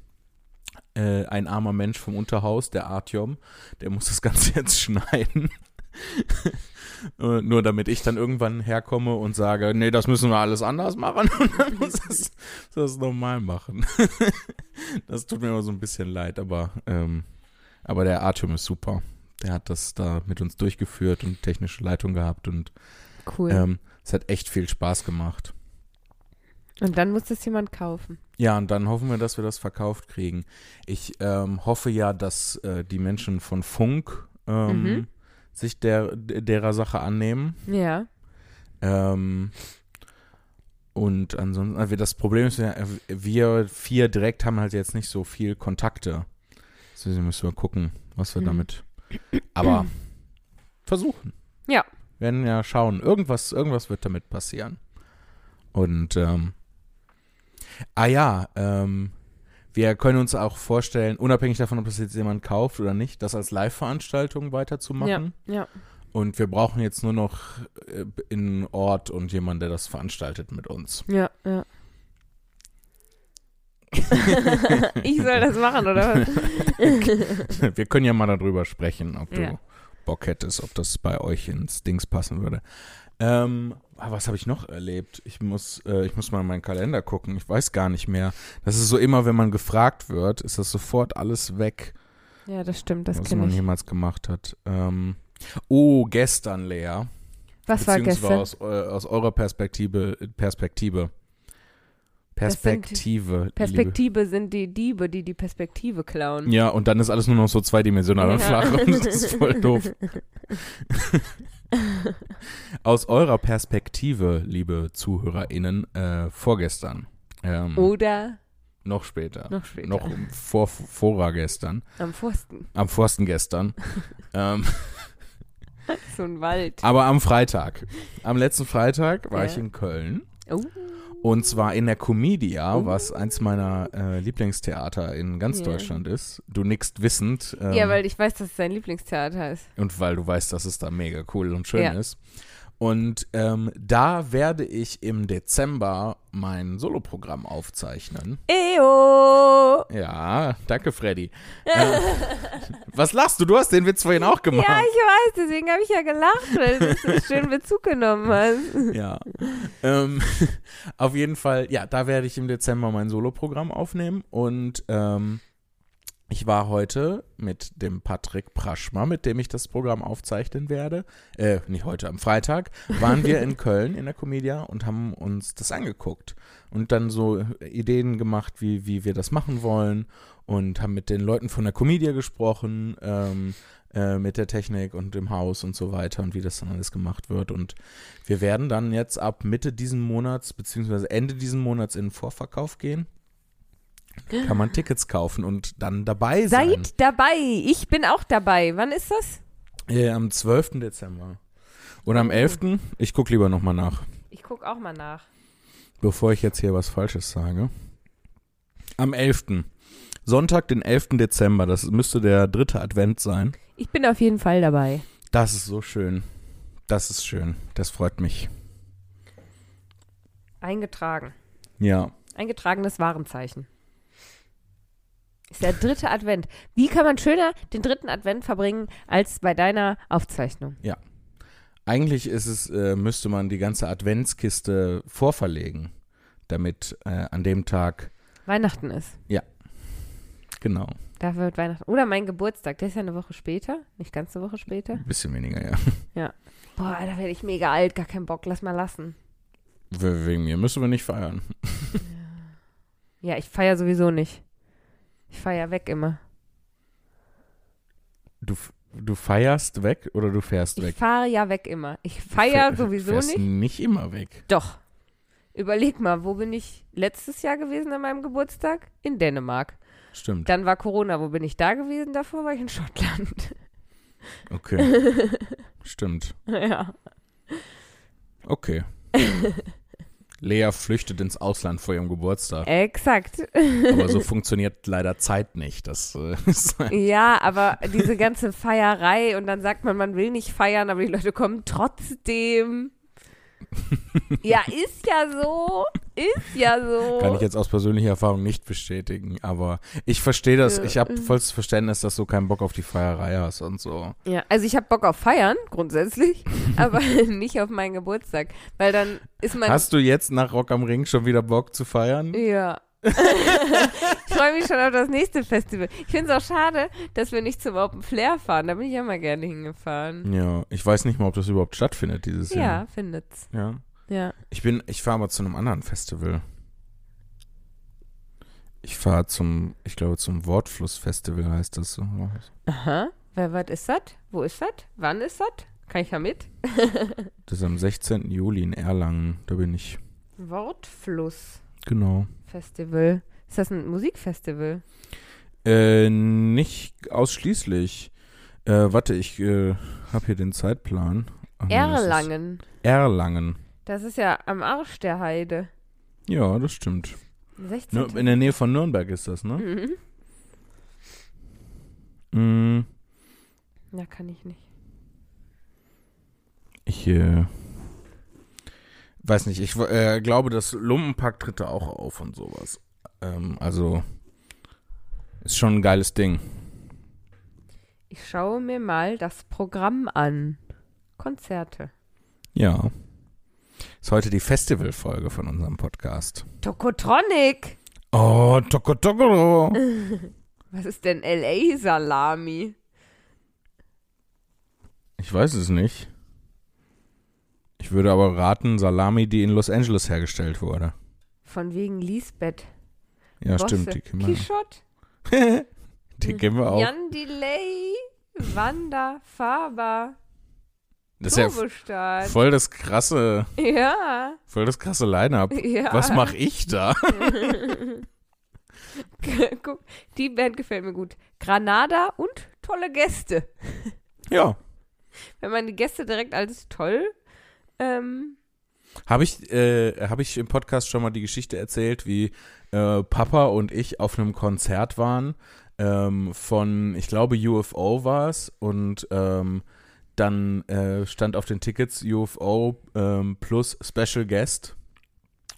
äh, ein armer Mensch vom Unterhaus, der Artyom, der muss das Ganze jetzt schneiden. Nur damit ich dann irgendwann herkomme und sage, nee, das müssen wir alles anders machen und dann muss es das normal machen. das tut mir immer so ein bisschen leid, aber, ähm, aber der Artyom ist super. Der hat das da mit uns durchgeführt und technische Leitung gehabt und Cool. ähm, es hat echt viel Spaß gemacht. Und dann muss das jemand kaufen. Ja, und dann hoffen wir, dass wir das verkauft kriegen. Ich ähm, hoffe ja, dass äh, die Menschen von Funk ähm, Mhm. sich der, derer Sache annehmen. Ja. Ähm, und ansonsten, also das Problem ist, ja, wir vier direkt haben halt jetzt nicht so viel Kontakte. Deswegen müssen wir gucken, was wir Mhm. damit. Aber versuchen. Ja. Werden ja schauen. Irgendwas, irgendwas wird damit passieren. Und ähm, ah ja, ähm, wir können uns auch vorstellen, unabhängig davon, ob das jetzt jemand kauft oder nicht, das als Live-Veranstaltung weiterzumachen. Ja. Und wir brauchen jetzt nur noch äh, einen Ort und jemanden, der das veranstaltet mit uns. Ja. Ja. ich soll das machen, oder was? wir können ja mal darüber sprechen, ob du Ja. Bock hättest, ob das bei euch ins Dings passen würde. Ähm, was habe ich noch erlebt? Ich muss, äh, ich muss mal in meinen Kalender gucken. Ich weiß gar nicht mehr. Das ist so immer, wenn man gefragt wird, ist das sofort alles weg, Ja, das stimmt, das was kenne man ich. jemals gemacht hat. Ähm, oh, gestern, Lea. Was war gestern? aus, äh, aus eurer Perspektive, Perspektive. Das sind- Perspektive. Perspektive sind die Diebe, die die Perspektive klauen. Liebe. Ja, und dann ist alles nur noch so zweidimensional und Ja. flach und das ist voll doof. Aus eurer Perspektive, liebe ZuhörerInnen, äh, vorgestern. Ähm, Oder Noch später. noch später. Noch vor, vorgestern. Am Forsten. Am Forsten gestern. ähm, So ein Wald. aber am Freitag. Am letzten Freitag war Ja. ich in Köln. Oh. Und zwar in der Comedia, Oh. was eins meiner äh, Lieblingstheater in ganz Ja. Deutschland ist. Du nickst wissend. Ähm, Ja, weil ich weiß, dass es sein Lieblingstheater ist. und weil du weißt, dass es da mega cool und schön Ja. ist. Und ähm, da werde ich im Dezember mein Soloprogramm aufzeichnen. Eo! Ja, danke, Freddy. äh, was lachst du? Du hast den Witz vorhin auch gemacht. Ja, ich weiß, deswegen habe ich ja gelacht, weil du so schön Bezug genommen hast. Ja. ähm, auf jeden Fall, ja, da werde ich im Dezember mein Soloprogramm aufnehmen und ähm, ich war heute mit dem Patrick Praschma, mit dem ich das Programm aufzeichnen werde, äh, nicht heute, am Freitag, waren wir in Köln in der Comedia und haben uns das angeguckt und dann so Ideen gemacht, wie, wie wir das machen wollen und haben mit den Leuten von der Comedia gesprochen, ähm, äh, mit der Technik und dem Haus und so weiter und wie das dann alles gemacht wird. Und wir werden dann jetzt ab Mitte diesen Monats, beziehungsweise Ende diesen Monats in den Vorverkauf gehen kann man Tickets kaufen und dann dabei sein. Seid dabei. Ich bin auch dabei. Wann ist das? Äh, am 12. Dezember. Oder am 11. Ich gucke lieber nochmal nach, Ich gucke auch mal nach. bevor ich jetzt hier was Falsches sage. Am 11. Sonntag, den 11. Dezember. Das müsste der dritte Advent sein. Ich bin auf jeden Fall dabei. Das ist so schön. Das ist schön. Das freut mich. Eingetragen. Ja. Eingetragenes Warenzeichen. Ist der dritte Advent. Wie kann man schöner den dritten Advent verbringen als bei deiner Aufzeichnung? Eigentlich ist es, äh, müsste man die ganze Adventskiste vorverlegen, damit äh, an dem Tag, Weihnachten ist. genau, Da wird Weihnachten. Oder mein Geburtstag. Der ist ja eine Woche später. Nicht ganz eine Woche später. ein bisschen weniger, ja. Boah, da werde ich mega alt. Gar keinen Bock. Lass mal lassen. We- Wegen mir müssen wir nicht feiern. Ja, ich feiere sowieso nicht. Ich feiere weg immer. Du, du feierst weg oder du fährst Ich weg? fahre ja weg immer. Ich feiere sowieso fährst nicht. nicht immer weg. Doch. Überleg mal, wo bin ich letztes Jahr gewesen an meinem Geburtstag? In Dänemark. Stimmt. Dann war Corona. Wo bin ich da gewesen? Davor war ich in Schottland. Okay. Stimmt. ja. Okay. Lea flüchtet ins Ausland vor ihrem Geburtstag. Exakt. Aber so funktioniert leider Zeit nicht. Das äh, ist Ja, aber diese ganze Feierei und dann sagt man, man will nicht feiern, aber die Leute kommen trotzdem. ja, ist ja so. Ist ja so. Kann ich jetzt aus persönlicher Erfahrung nicht bestätigen, aber ich verstehe das. Ich habe vollstes Verständnis, dass du keinen Bock auf die Feierei hast und so. Ja, also ich habe Bock auf Feiern, grundsätzlich, aber nicht auf meinen Geburtstag. Weil dann ist man. Hast du jetzt nach Rock am Ring schon wieder Bock zu feiern? Ja. Ich freue mich schon auf das nächste Festival. Ich finde es auch schade, dass wir nicht zum Open Flair fahren. Da bin ich ja mal gerne hingefahren. Ja, ich weiß nicht mal, ob das überhaupt stattfindet dieses Ja, Jahr. findet's. Ja. Ja. Ich bin, ich fahre mal zu einem anderen Festival. Ich fahre zum, ich glaube, zum Wortfluss-Festival heißt das so. Aha. Wer, was ist das? Wo ist das? Wann ist das? Kann ich da mit? Das ist am 16. Juli in Erlangen. Da bin ich. Wortfluss-Festival. Genau. Ist das ein Musikfestival? Äh, nicht ausschließlich. Äh, warte, ich äh, habe hier den Zeitplan. Ach Erlangen. Erlangen. Das ist ja am Arsch der Heide. Ja, das stimmt. 16. Nür- In der Nähe von Nürnberg ist das, ne? Mhm. Mm, Ja, kann ich nicht. ich äh, weiß nicht. Ich äh, glaube, das Lumpenpack tritt da auch auf und sowas. Ähm, also ist schon ein geiles Ding. Ich schaue mir mal das Programm an. Konzerte. Ja. Ist heute die Festivalfolge von unserem Podcast. Tokotronic. Oh, Toko Toko. Was ist denn LA Salami? Ich weiß es nicht. Ich würde aber raten, Salami, die in Los Angeles hergestellt wurde. Von wegen Lisbeth. Ja, Bosse. stimmt, die kennen wir. Quichotte. die kennen wir auch. Jan Delay. Wanda Faber. Das ist ja voll das krasse, Ja. voll das krasse Line-Up. Ja. Was mache ich da? Guck, die Band gefällt mir gut. Granada und tolle Gäste. Ja. Wenn man die Gäste direkt als toll ähm, Habe ich, äh, hab ich im Podcast schon mal die Geschichte erzählt, wie äh, Papa und ich auf einem Konzert waren ähm, von, ich glaube, UFO war es und ähm, dann äh, stand auf den Tickets UFO ähm, plus Special Guest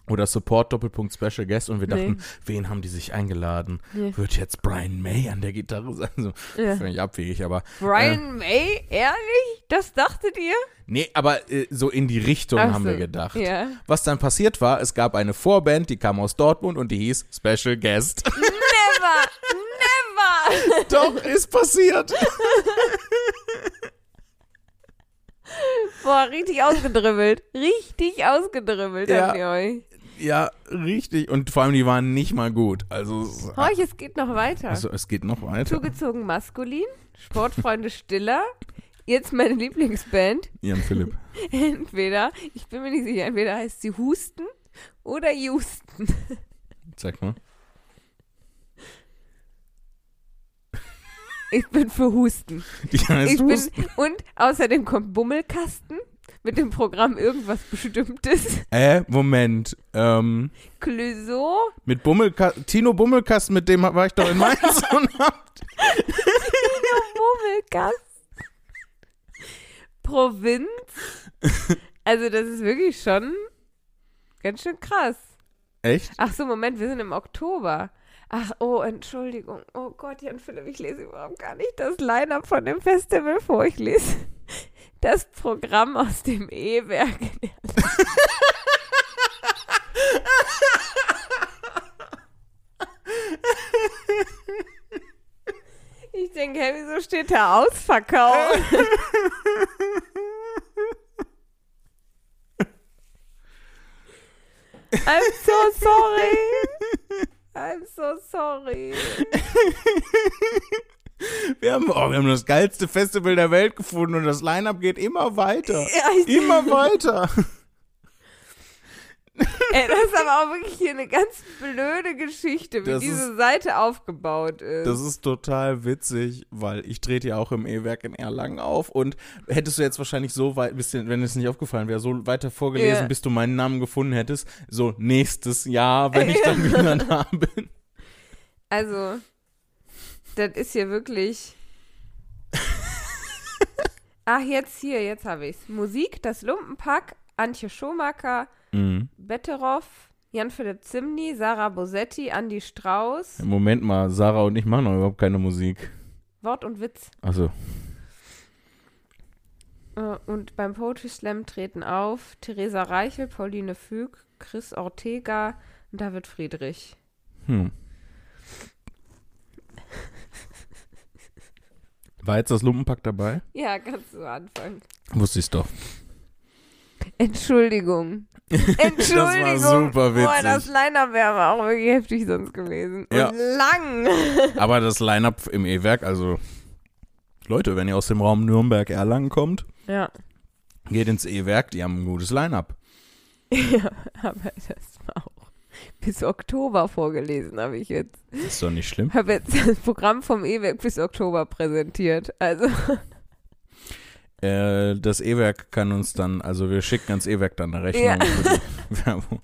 oder Support Doppelpunkt Special Guest und wir dachten, Nee. wen haben die sich eingeladen? Nee. Wird jetzt Brian May an der Gitarre sein? So, Ja. völlig abwegig, aber Brian May? Ehrlich? Das dachtet ihr? nee, aber äh, so in die Richtung Ach haben so, wir gedacht. Ja. Was dann passiert war, es gab eine Vorband, die kam aus Dortmund und die hieß Special Guest. Never! Never! Doch, ist passiert. Boah, richtig ausgedribbelt. Richtig ausgedribbelt Ja. habt ihr euch. Ja, richtig. Und vor allem, die waren nicht mal gut. Also, es- Horch, es geht noch weiter. also es geht noch weiter. Zugezogen maskulin, Sportfreunde Stiller. Jetzt meine Lieblingsband. Jan Philipp. Entweder, ich bin mir nicht sicher, entweder heißt sie Husten oder Houston. Zeig mal. Ich bin für Husten. Die heißt Ich bin, Husten. und außerdem kommt Bummelkasten mit dem Programm irgendwas Bestimmtes. Äh, Moment. Ähm, Clouseau, mit Bummelka Tino Bummelkasten, mit dem war ich doch in Mainz und hab Bummelkasten. Provinz. Also das ist wirklich schon ganz schön krass. Echt? Ach so, Moment, wir sind im Oktober. Ach, oh, Entschuldigung. Oh Gott, Jan Philipp, ich lese überhaupt gar nicht das Line-Up von dem Festival vor. Ich lese das Programm aus dem E-Werk. Ich denke, hä, wieso steht da ausverkauft? I'm so sorry. I'm so sorry. Wir haben, oh, wir haben das geilste Festival der Welt gefunden und das Line-Up geht immer weiter. Ja, Immer weiter. Ey, das ist aber auch wirklich hier eine ganz blöde Geschichte, wie Das diese Seite aufgebaut ist. Das ist total witzig, weil ich trete ja auch im E-Werk in Erlangen auf und hättest du jetzt wahrscheinlich so weit, bisschen, wenn es nicht aufgefallen wäre, so weiter vorgelesen, Ja. bis du meinen Namen gefunden hättest, so nächstes Jahr, wenn ich dann wieder da bin. Also, das ist hier wirklich. Ach, jetzt hier, jetzt habe ich's. Musik, das Lumpenpack, Antje Schomacker, Mhm. Betteroff, Jan-Philipp Zimny, Sarah Bosetti, Andi Strauß, Moment mal, Sarah und ich machen noch überhaupt keine Musik. Wort und Witz. Also, Äh, Und beim Poetry Slam treten auf Theresa Reichel, Pauline Füg, Chris Ortega und David Friedrich. hm. War jetzt das Lumpenpack dabei? Ja, kannst du anfangen. Wusste ich's doch. Entschuldigung. Entschuldigung. super witzig. Boah, das Line-Up wäre aber auch wirklich heftig sonst gewesen. Ja. Und lang. Aber das Line-Up im E-Werk, also Leute, wenn ihr aus dem Raum Nürnberg-Erlangen kommt, Ja. geht ins E-Werk, die haben ein gutes Line-Up. ja, aber das war auch bis Oktober vorgelesen, habe ich jetzt. Ist doch nicht schlimm. Habe jetzt das Programm vom E-Werk bis Oktober präsentiert. Also, Äh, das E-Werk kann uns dann, also wir schicken ans E-Werk dann eine Rechnung Ja. für die Werbung.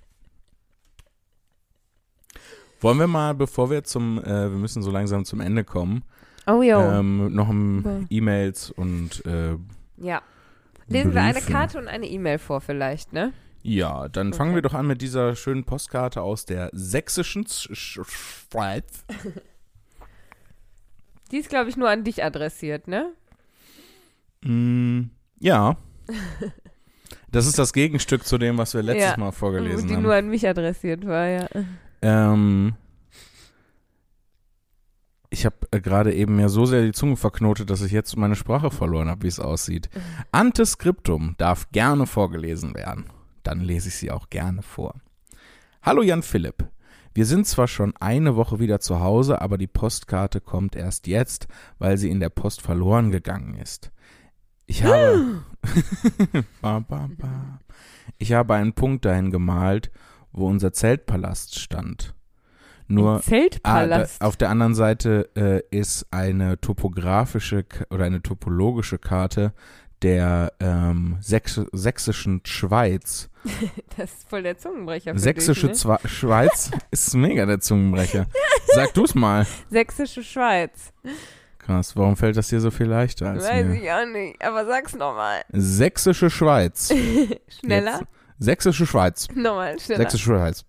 Wollen wir mal, bevor wir zum, äh, wir müssen so langsam zum Ende kommen, oh jo. ähm, noch ein Ja. E-Mails und äh, ja. Lesen wir eine Briefe. Karte und eine E-Mail vor vielleicht, ne? Ja, dann Okay. fangen wir doch an mit dieser schönen Postkarte aus der sächsischen Sch- Sch- Schweiz. Die ist, glaube ich, nur an dich adressiert, ne? Mm, ja. Das ist das Gegenstück zu dem, was wir letztes Ja. Mal vorgelesen Die haben. nur an mich adressiert war, ja. Ähm, ich habe äh, gerade eben mir so sehr die Zunge verknotet, dass ich jetzt meine Sprache verloren habe, wie es aussieht. Anteskriptum darf gerne vorgelesen werden. Dann lese ich sie auch gerne vor. Hallo Jan Philipp. Wir sind zwar schon eine Woche wieder zu Hause, aber die Postkarte kommt erst jetzt, weil sie in der Post verloren gegangen ist. Ich habe, ba, ba, ba. ich habe einen Punkt dahin gemalt, wo unser Zeltpalast stand. Nur. Ah, da, auf der anderen Seite äh, ist eine topografische oder eine topologische Karte der ähm, Sächs sächsischen Schweiz. das ist voll der Zungenbrecher. Sächsische dich, ne? Schweiz ist mega der Zungenbrecher. Sag du's mal. Sächsische Schweiz. Krass, warum fällt das dir so viel leichter als Weiß mir? ich auch nicht, aber sag's nochmal. Sächsische Schweiz. Schneller? Jetzt. Sächsische Schweiz. Nochmal, schneller. Sächsische Schweiz.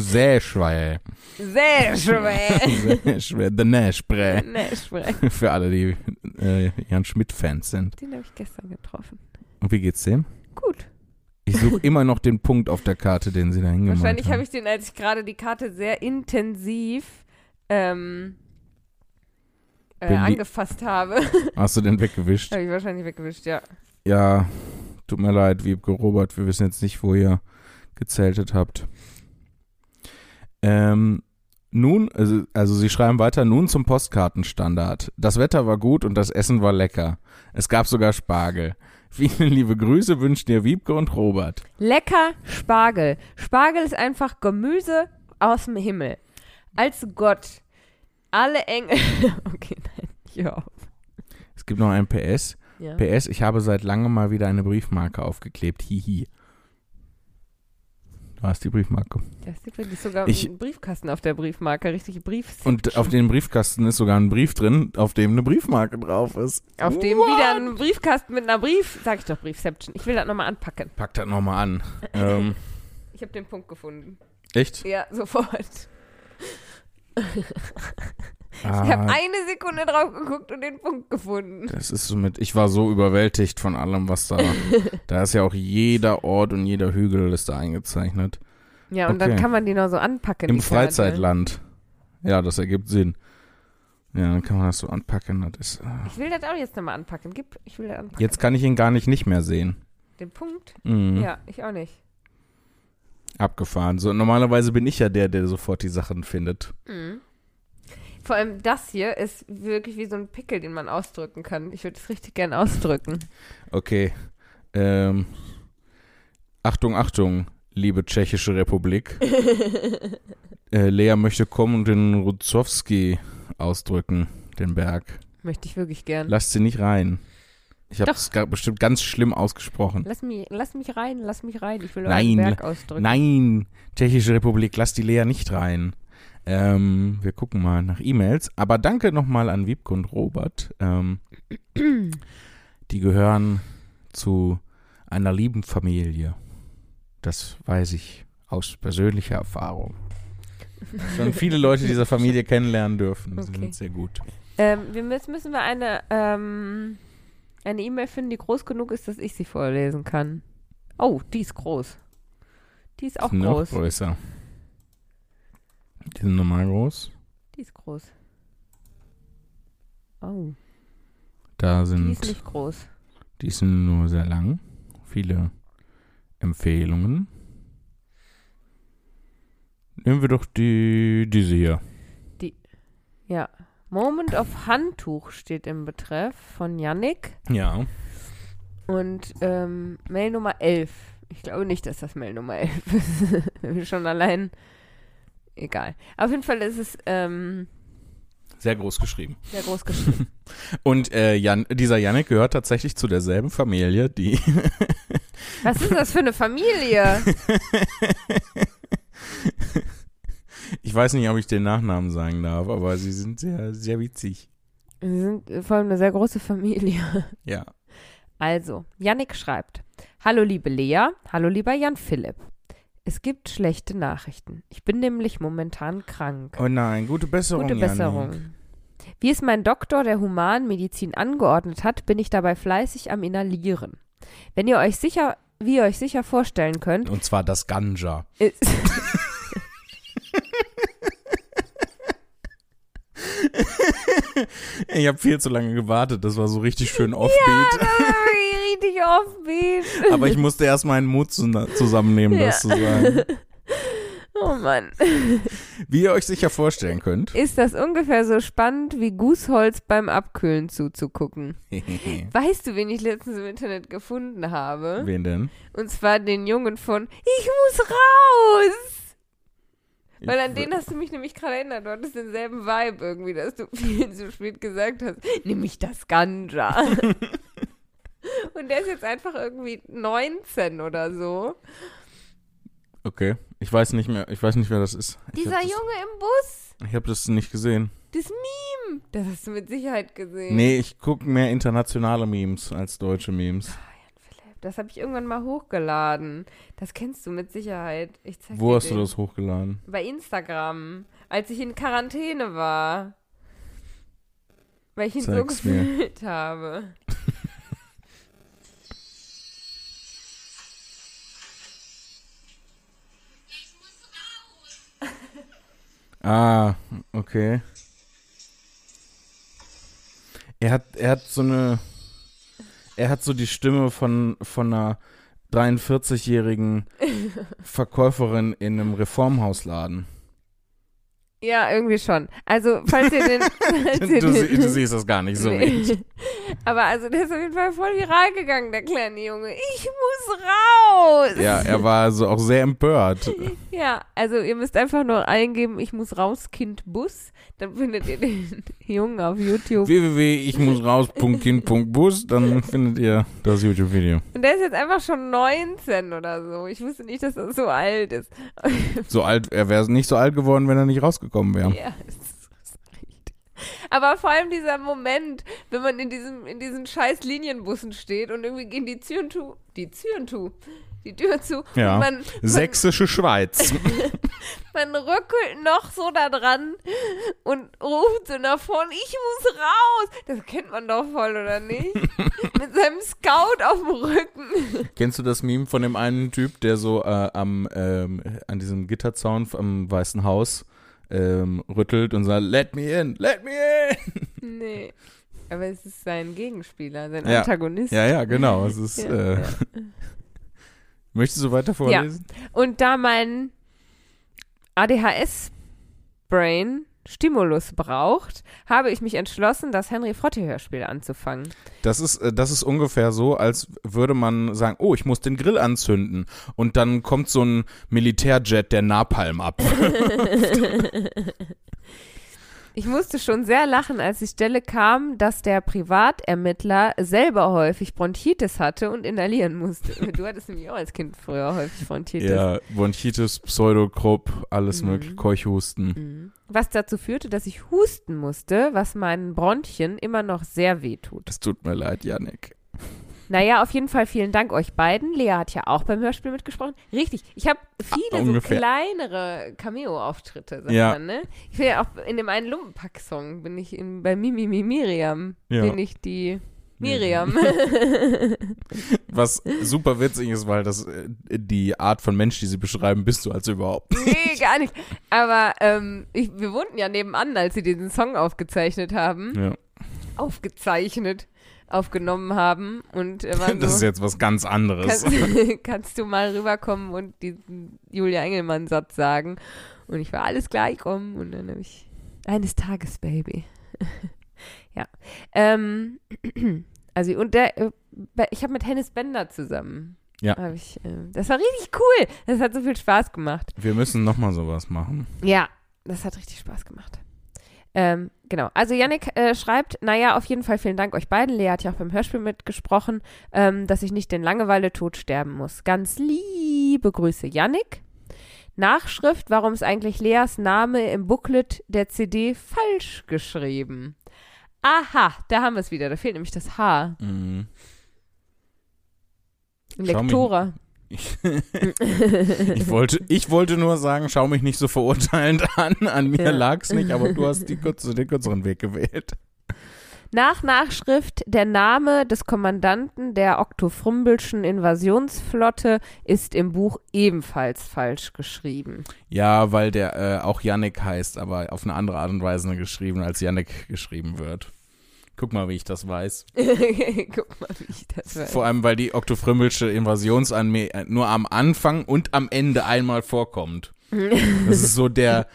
Sehr schwer. Sehr schwer. Sehr schwer. The Nashbre. schwer. Für alle, die äh, Jan Schmidt-Fans sind. Den habe ich gestern getroffen. Und wie geht's dem? Gut. Ich suche immer noch den Punkt auf der Karte, den sie da hingemalt Wahrscheinlich habe ich den, als ich gerade die Karte sehr intensiv ähm, äh, angefasst habe, Hast du den weggewischt? habe ich wahrscheinlich weggewischt, ja. Ja, tut mir leid, Wiebke Robert, wir wissen jetzt nicht, wo ihr gezeltet habt. Ähm, nun, also, also sie schreiben weiter, nun zum Postkartenstandard. Das Wetter war gut und das Essen war lecker. Es gab sogar Spargel. Viele liebe Grüße wünschen dir Wiebke und Robert. Lecker Spargel. Spargel ist einfach Gemüse aus dem Himmel. Als Gott alle Engel. okay, nein, ja. Es gibt noch ein PS. ja. PS, ich habe seit langem mal wieder eine Briefmarke aufgeklebt. Hihi. Da ist die Briefmarke. Da steht wirklich sogar Ich- ein Briefkasten auf der Briefmarke, richtig Brief. Und auf dem Briefkasten ist sogar ein Brief drin, auf dem eine Briefmarke drauf ist. Auf dem What? wieder ein Briefkasten mit einer Brief. Sag ich doch Briefception. Ich will das nochmal anpacken. Pack das nochmal an. ähm, Ich habe den Punkt gefunden. echt? Ja, sofort. Ah, Ich habe eine Sekunde drauf geguckt und den Punkt gefunden. das ist so mit, ich war so überwältigt von allem, was da, da ist ja auch jeder Ort und jeder Hügel ist da eingezeichnet. Ja, und dann Okay. kann man die noch so anpacken. Im Karte. Freizeitland. Ja, das ergibt Sinn. Ja, dann kann man das so anpacken. Das ist, äh, Ich will das auch jetzt nochmal anpacken. Gib, ich will das anpacken. jetzt kann ich ihn gar nicht nicht mehr sehen. Den Punkt? Mhm. Ja, ich auch nicht. Abgefahren. So, normalerweise bin ich ja der, der sofort die Sachen findet. Mhm. Vor allem das hier ist wirklich wie so ein Pickel, den man ausdrücken kann. Ich würde es richtig gern ausdrücken. Okay. Ähm, Achtung, Achtung, liebe Tschechische Republik. äh, Lea möchte kommen und den Rudzowski ausdrücken, den Berg. Möchte ich wirklich gern. Lasst sie nicht rein. Ich habe es bestimmt ganz schlimm ausgesprochen. Lass mich, lass mich rein, lass mich rein. Ich will Nein, euren Berg ausdrücken. Nein, Tschechische Republik, lasst die Lea nicht rein. Ähm, wir gucken mal nach E-Mails. Aber danke nochmal an Wiebke und Robert. Ähm, die gehören zu einer lieben Familie. Das weiß ich aus persönlicher Erfahrung. Schon viele Leute dieser Familie kennenlernen dürfen. Sie Okay. sind sehr gut. Ähm, wir müssen, müssen wir eine ähm, eine E-Mail finden, die groß genug ist, dass ich sie vorlesen kann. Oh, die ist groß. Die ist auch Noch groß. größer. Die sind normal groß. Die ist groß. Oh, Da die sind, ist nicht groß. die sind nur sehr lang. Viele Empfehlungen. Nehmen wir doch die, diese hier. Ja. Moment of Handtuch steht im Betreff von Yannick. Ja. Und ähm, Mail Nummer 11. Ich glaube nicht, dass das Mail Nummer 11 ist. Wenn wir schon allein. Egal. Auf jeden Fall ist es ähm, Sehr groß geschrieben. sehr groß geschrieben. Und äh, Jan, dieser Yannick gehört tatsächlich zu derselben Familie, die. Was ist das für eine Familie? ich weiß nicht, ob ich den Nachnamen sagen darf, aber sie sind sehr, sehr witzig. Sie sind vor allem eine sehr große Familie. Ja. Also, Yannick schreibt: Hallo liebe Lea, hallo lieber Jan Philipp. Es gibt schlechte Nachrichten. Ich bin nämlich momentan krank. Oh nein, gute Besserung. Gute Besserung. Yannick. Wie es mein Doktor der Humanmedizin angeordnet hat, bin ich dabei fleißig am Inhalieren. Wenn ihr euch sicher, wie ihr euch sicher vorstellen könnt, Und zwar das Ganja. ist, Ich habe viel zu lange gewartet. Das war so richtig schön offbeat. Richtig offbeat. Aber ich musste erst meinen Mut zu, zusammennehmen, das zu sagen. Oh Mann. Wie ihr euch sicher vorstellen könnt. Ist das ungefähr so spannend wie Gußholz beim Abkühlen zuzugucken? Weißt du, wen ich letztens im Internet gefunden habe? Wen denn? Und zwar den Jungen von Ich muss raus! Weil an den hast du mich nämlich gerade erinnert. Du hattest denselben Vibe irgendwie, dass du viel zu spät gesagt hast. Nimm mich das Ganja. Und der ist jetzt einfach irgendwie 19 oder so. Okay. Ich weiß nicht mehr, ich weiß nicht, wer das ist. Ich Dieser das, Junge im Bus. Ich habe das nicht gesehen. Das Meme. Das hast du mit Sicherheit gesehen. Nee, ich gucke mehr internationale Memes als deutsche Memes. Philipp, das habe ich irgendwann mal hochgeladen. Das kennst du mit Sicherheit. Wo hast du den. das hochgeladen? Bei Instagram, als ich in Quarantäne war. Weil ich ihn so Zeig's mir. gefühlt habe. Ah, okay. Er hat, er hat so eine, er hat so die Stimme von, von einer 43-jährigen Verkäuferin in einem Reformhausladen. Ja, irgendwie schon. Also, falls ihr den. Falls Du, ihr den sie- du siehst das gar nicht so. Nee. Aber also, der ist auf jeden Fall voll viral gegangen, der kleine Junge. Ich muss raus! Ja, er war also auch sehr empört. Ja, also ihr müsst einfach nur eingeben, ich muss raus, Kind Bus. Dann findet ihr den Jungen auf YouTube. www.ichmussraus.kind.bus, dann findet ihr das YouTube-Video. Und der ist jetzt einfach schon 19 oder so. Ich wusste nicht, dass er so alt ist. So alt, er wäre nicht so alt geworden, wenn er nicht rausgekommen wäre. Ja, es ist richtig. Aber vor allem dieser Moment, wenn man in diesem, in diesen scheiß Linienbussen steht und irgendwie gehen die Türen zu, die Türen zu, die Tür zu. Ja. Man, man, Sächsische Schweiz. man rückelt noch so da dran und ruft so nach vorne, ich muss raus. Das kennt man doch voll, oder nicht? Mit seinem Scout auf dem Rücken. Kennst du das Meme von dem einen Typ, der so äh, am, ähm, an diesem Gitterzaun am Weißen Haus ähm, rüttelt und sagt, let me in, let me in. Nee. Aber es ist sein Gegenspieler, sein Ja. Antagonist. Ja, ja, genau. Es ist, Ja, äh, ja. Möchtest du weiter vorlesen? Und da mein ADHS-Brain Stimulus braucht, habe ich mich entschlossen, das Henry Frotte-Hörspiel anzufangen. Das ist, äh, das ist ungefähr so, als würde man sagen, oh, ich muss den Grill anzünden. Und dann kommt so ein Militärjet, der Napalm ab. Ich musste schon sehr lachen, als die Stelle kam, dass der Privatermittler selber häufig Bronchitis hatte und inhalieren musste. Du hattest nämlich auch als Kind früher häufig Bronchitis. ja, Bronchitis, Pseudokrupp, alles Mhm. mögliche, Keuchhusten. Mhm. Was dazu führte, dass ich husten musste, was meinen Bronchien immer noch sehr weh tut. Es tut mir leid, Yannick. Naja, auf jeden Fall vielen Dank euch beiden. Lea hat ja auch beim Hörspiel mitgesprochen. Richtig, ich habe viele so ungefähr. kleinere Cameo-Auftritte, sagt Ja. man, ne? Ich bin ja auch in dem einen Lumpenpack-Song, bin ich in, bei Mimi Mi Miriam, Ja. bin ich die Miriam. Was super witzig ist, weil das äh, die Art von Mensch, die sie beschreiben, bist du also überhaupt. nee, gar nicht. Aber ähm, ich, wir wohnten ja nebenan, als sie diesen Song aufgezeichnet haben. Ja. Aufgezeichnet, aufgenommen haben. Und äh, waren Das so, ist jetzt was ganz anderes. kannst, kannst du mal rüberkommen und diesen Julia Engelmann-Satz sagen? Und ich war alles gleich rum und dann habe ich eines Tages, Baby. ja. Ähm, also, und der, äh, ich habe mit Hennis Bender zusammen. Ja. Ich, äh, das war richtig cool. Das hat so viel Spaß gemacht. Wir müssen nochmal sowas machen. Ja, das hat richtig Spaß gemacht. Ähm, genau. Also Yannick äh, schreibt, naja, auf jeden Fall vielen Dank euch beiden. Lea hat ja auch beim Hörspiel mitgesprochen, ähm, dass ich nicht den Langeweile-Tod sterben muss. Ganz liebe Grüße, Yannick. Nachschrift, warum ist eigentlich Leas Name im Booklet der CD falsch geschrieben? Aha, da haben wir es wieder. Da fehlt nämlich das H. Mhm. Lektora. Ich, ich, wollte, ich wollte nur sagen, schau mich nicht so verurteilend an. An mir Ja. lag's nicht, aber du hast die kürze, den kürzeren Weg gewählt. Nach Nachschrift, der Name des Kommandanten der Oktofrumbelschen Invasionsflotte ist im Buch ebenfalls falsch geschrieben. Ja, weil der äh, auch Yannick heißt, aber auf eine andere Art und Weise geschrieben, als Yannick geschrieben wird. Guck mal, wie ich das weiß. Guck mal, wie ich das weiß. Vor allem, weil die Oktofrimbelsche Invasionsarmee äh, nur am Anfang und am Ende einmal vorkommt. Das ist so der,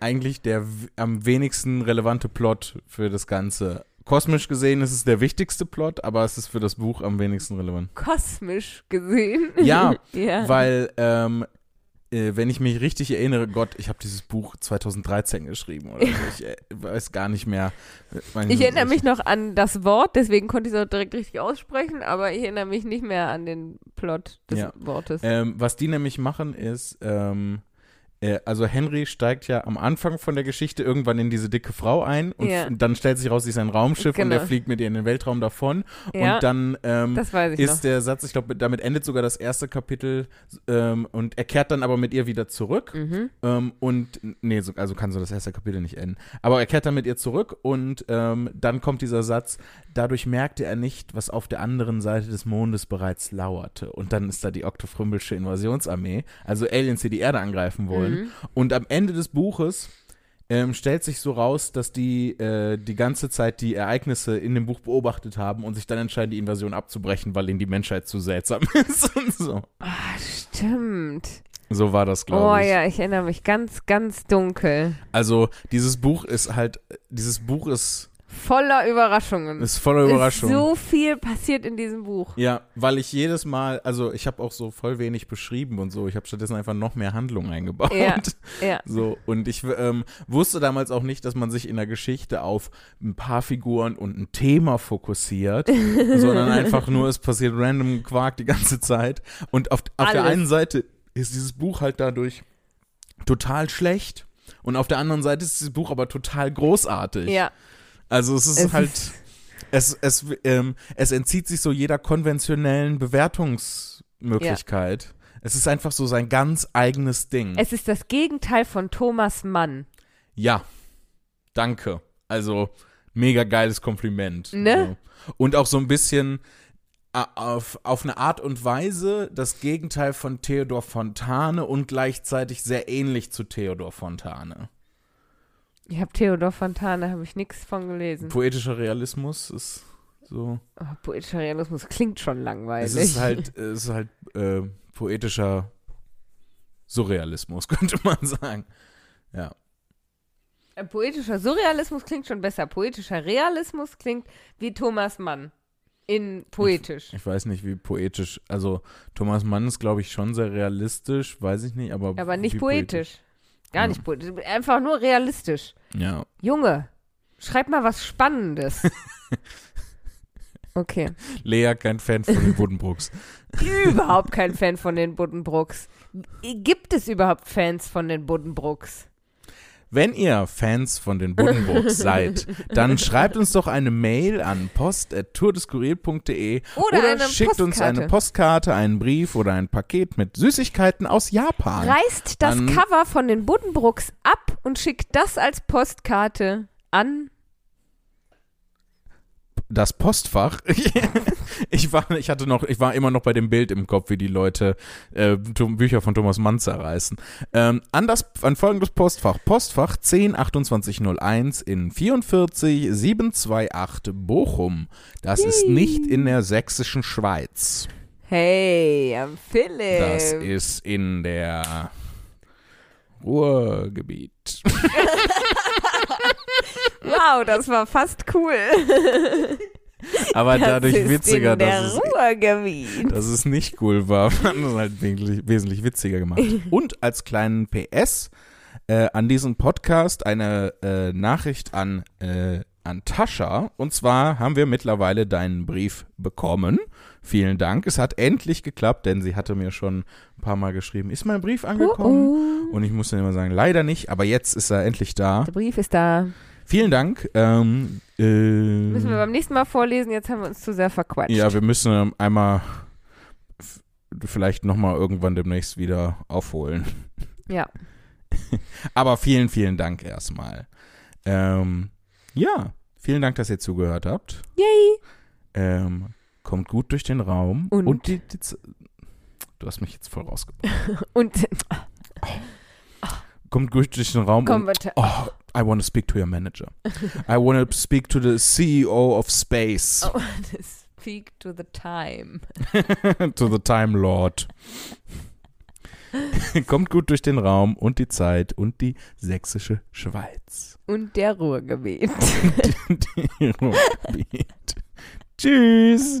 eigentlich der am wenigsten relevante Plot für das Ganze. Kosmisch gesehen ist es der wichtigste Plot, aber es ist für das Buch am wenigsten relevant. Kosmisch gesehen. Ja, ja. Weil, ähm, äh, wenn ich mich richtig erinnere, Gott, ich habe dieses Buch 2013 geschrieben oder so. Ich äh, weiß gar nicht mehr. Mein- Ich erinnere mich noch an das Wort, deswegen konnte ich es auch direkt richtig aussprechen, aber ich erinnere mich nicht mehr an den Plot des Ja. Wortes. Ähm, was die nämlich machen ist, ähm, äh, also Henry steigt ja am Anfang von der Geschichte irgendwann in diese dicke Frau ein und Ja. dann stellt sich raus, sie ist ein Raumschiff und Genau. er fliegt mit ihr in den Weltraum davon. Ja, Und dann ähm, ist noch. der Satz, ich glaube, damit endet sogar das erste Kapitel ähm, und er kehrt dann aber mit ihr wieder zurück. Mhm. Ähm, und nee, so, also kann so das erste Kapitel nicht enden. Aber er kehrt dann mit ihr zurück und ähm, dann kommt dieser Satz, dadurch merkte er nicht, was auf der anderen Seite des Mondes bereits lauerte. Und dann ist da die Oktofrimbelsche Invasionsarmee, also Aliens, die die Erde angreifen wollen. Mhm. Und am Ende des Buches ähm, stellt sich so raus, dass die äh, die ganze Zeit die Ereignisse in dem Buch beobachtet haben und sich dann entscheiden, die Invasion abzubrechen, weil ihnen die Menschheit zu seltsam ist und so. Ah, stimmt. So war das, Oh glaube ich. ja, ich erinnere mich ganz, ganz dunkel. Also dieses Buch ist halt, dieses Buch ist, Voller Überraschungen. ist voller Überraschung. Ist so viel passiert in diesem Buch. ja, weil ich jedes Mal, also ich habe auch so voll wenig beschrieben und so. Ich habe stattdessen einfach noch mehr Handlung eingebaut. Ja. Ja. So, und ich ähm, wusste damals auch nicht, dass man sich in der Geschichte auf ein paar Figuren und ein Thema fokussiert, sondern einfach nur, es passiert random Quark die ganze Zeit. Und auf, auf der einen Seite ist dieses Buch halt dadurch total schlecht und auf der anderen Seite ist dieses Buch aber total großartig. Ja. Also es ist Es halt, ist- es, es, ähm, es entzieht sich so jeder konventionellen Bewertungsmöglichkeit. Es ist einfach so sein ganz eigenes Ding. Es ist das Gegenteil von Thomas Mann. Ja, danke. Also mega geiles Kompliment. Ne? So. Und auch so ein bisschen auf, auf eine Art und Weise das Gegenteil von Theodor Fontane und gleichzeitig sehr ähnlich zu Theodor Fontane. Ich habe Theodor Fontane, habe ich nichts von gelesen. Poetischer Realismus ist so. Oh, poetischer Realismus klingt schon langweilig. Es ist halt, es ist halt äh, poetischer Surrealismus, könnte man sagen. Ja. Äh, Poetischer Surrealismus klingt schon besser. Poetischer Realismus klingt wie Thomas Mann. In poetisch. Ich weiß nicht, wie poetisch. Also Thomas Mann ist, glaube ich, schon sehr realistisch, weiß ich nicht, aber. Aber nicht wie poetisch. Gar nicht poetisch. Einfach nur realistisch. Ja. Junge, schreib mal was Spannendes. Okay. Lea kein Fan von den Buddenbrooks. Überhaupt kein Fan von den Buddenbrooks. Gibt es überhaupt Fans von den Buddenbrooks? Wenn ihr Fans von den Buddenbrooks seid, dann schreibt uns doch eine Mail an post.tourdeskurril.de Oder eine schickt uns Postkarte. eine Postkarte, einen Brief oder ein Paket mit Süßigkeiten aus Japan. Reißt das An- Cover von den Buddenbrooks ab und schickt das als Postkarte an. Das Postfach. ich war, ich hatte noch, ich war immer noch bei dem Bild im Kopf, wie die Leute äh, Bücher von Thomas Mann zerreißen. Ähm, an das, an folgendes Postfach. Postfach 102801 in 44 728 Bochum. Das ist nicht in der sächsischen Schweiz. Hey, am Philipp. Das ist in der Ruhrgebiet. wow, das war fast cool. Aber Das dadurch witziger, dass es dass es nicht cool war, fand es halt wesentlich, wesentlich witziger gemacht. Und als kleinen PS äh, an diesen Podcast eine äh, Nachricht an, äh, an Tascha. Und zwar haben wir mittlerweile deinen Brief bekommen. Vielen Dank. Es hat endlich geklappt, denn sie hatte mir schon ein paar Mal geschrieben, ist mein Brief angekommen? Oh, oh. Und ich musste immer sagen, leider nicht, aber jetzt ist er endlich da. Der Brief ist da. Vielen Dank. Ähm, äh, Müssen wir beim nächsten Mal vorlesen, jetzt haben wir uns zu sehr verquatscht. Ja, wir müssen ähm, einmal vielleicht nochmal irgendwann demnächst wieder aufholen. ja. Aber vielen, vielen Dank erstmal. Ähm, ja, vielen Dank, dass ihr zugehört habt. Yay. Ähm, kommt gut durch den Raum. Und? die, die, Z- du hast mich jetzt voll rausgebracht. Und Kommt gut durch den Raum. komm und, oh, I want to speak to your manager. I want to speak to the CEO of space. Oh, speak to the time. to the Time Lord. Kommt gut durch den Raum und die Zeit und die sächsische Schweiz. Und der Ruhrgebiet. Die Ruhrgebiet. Tschüss.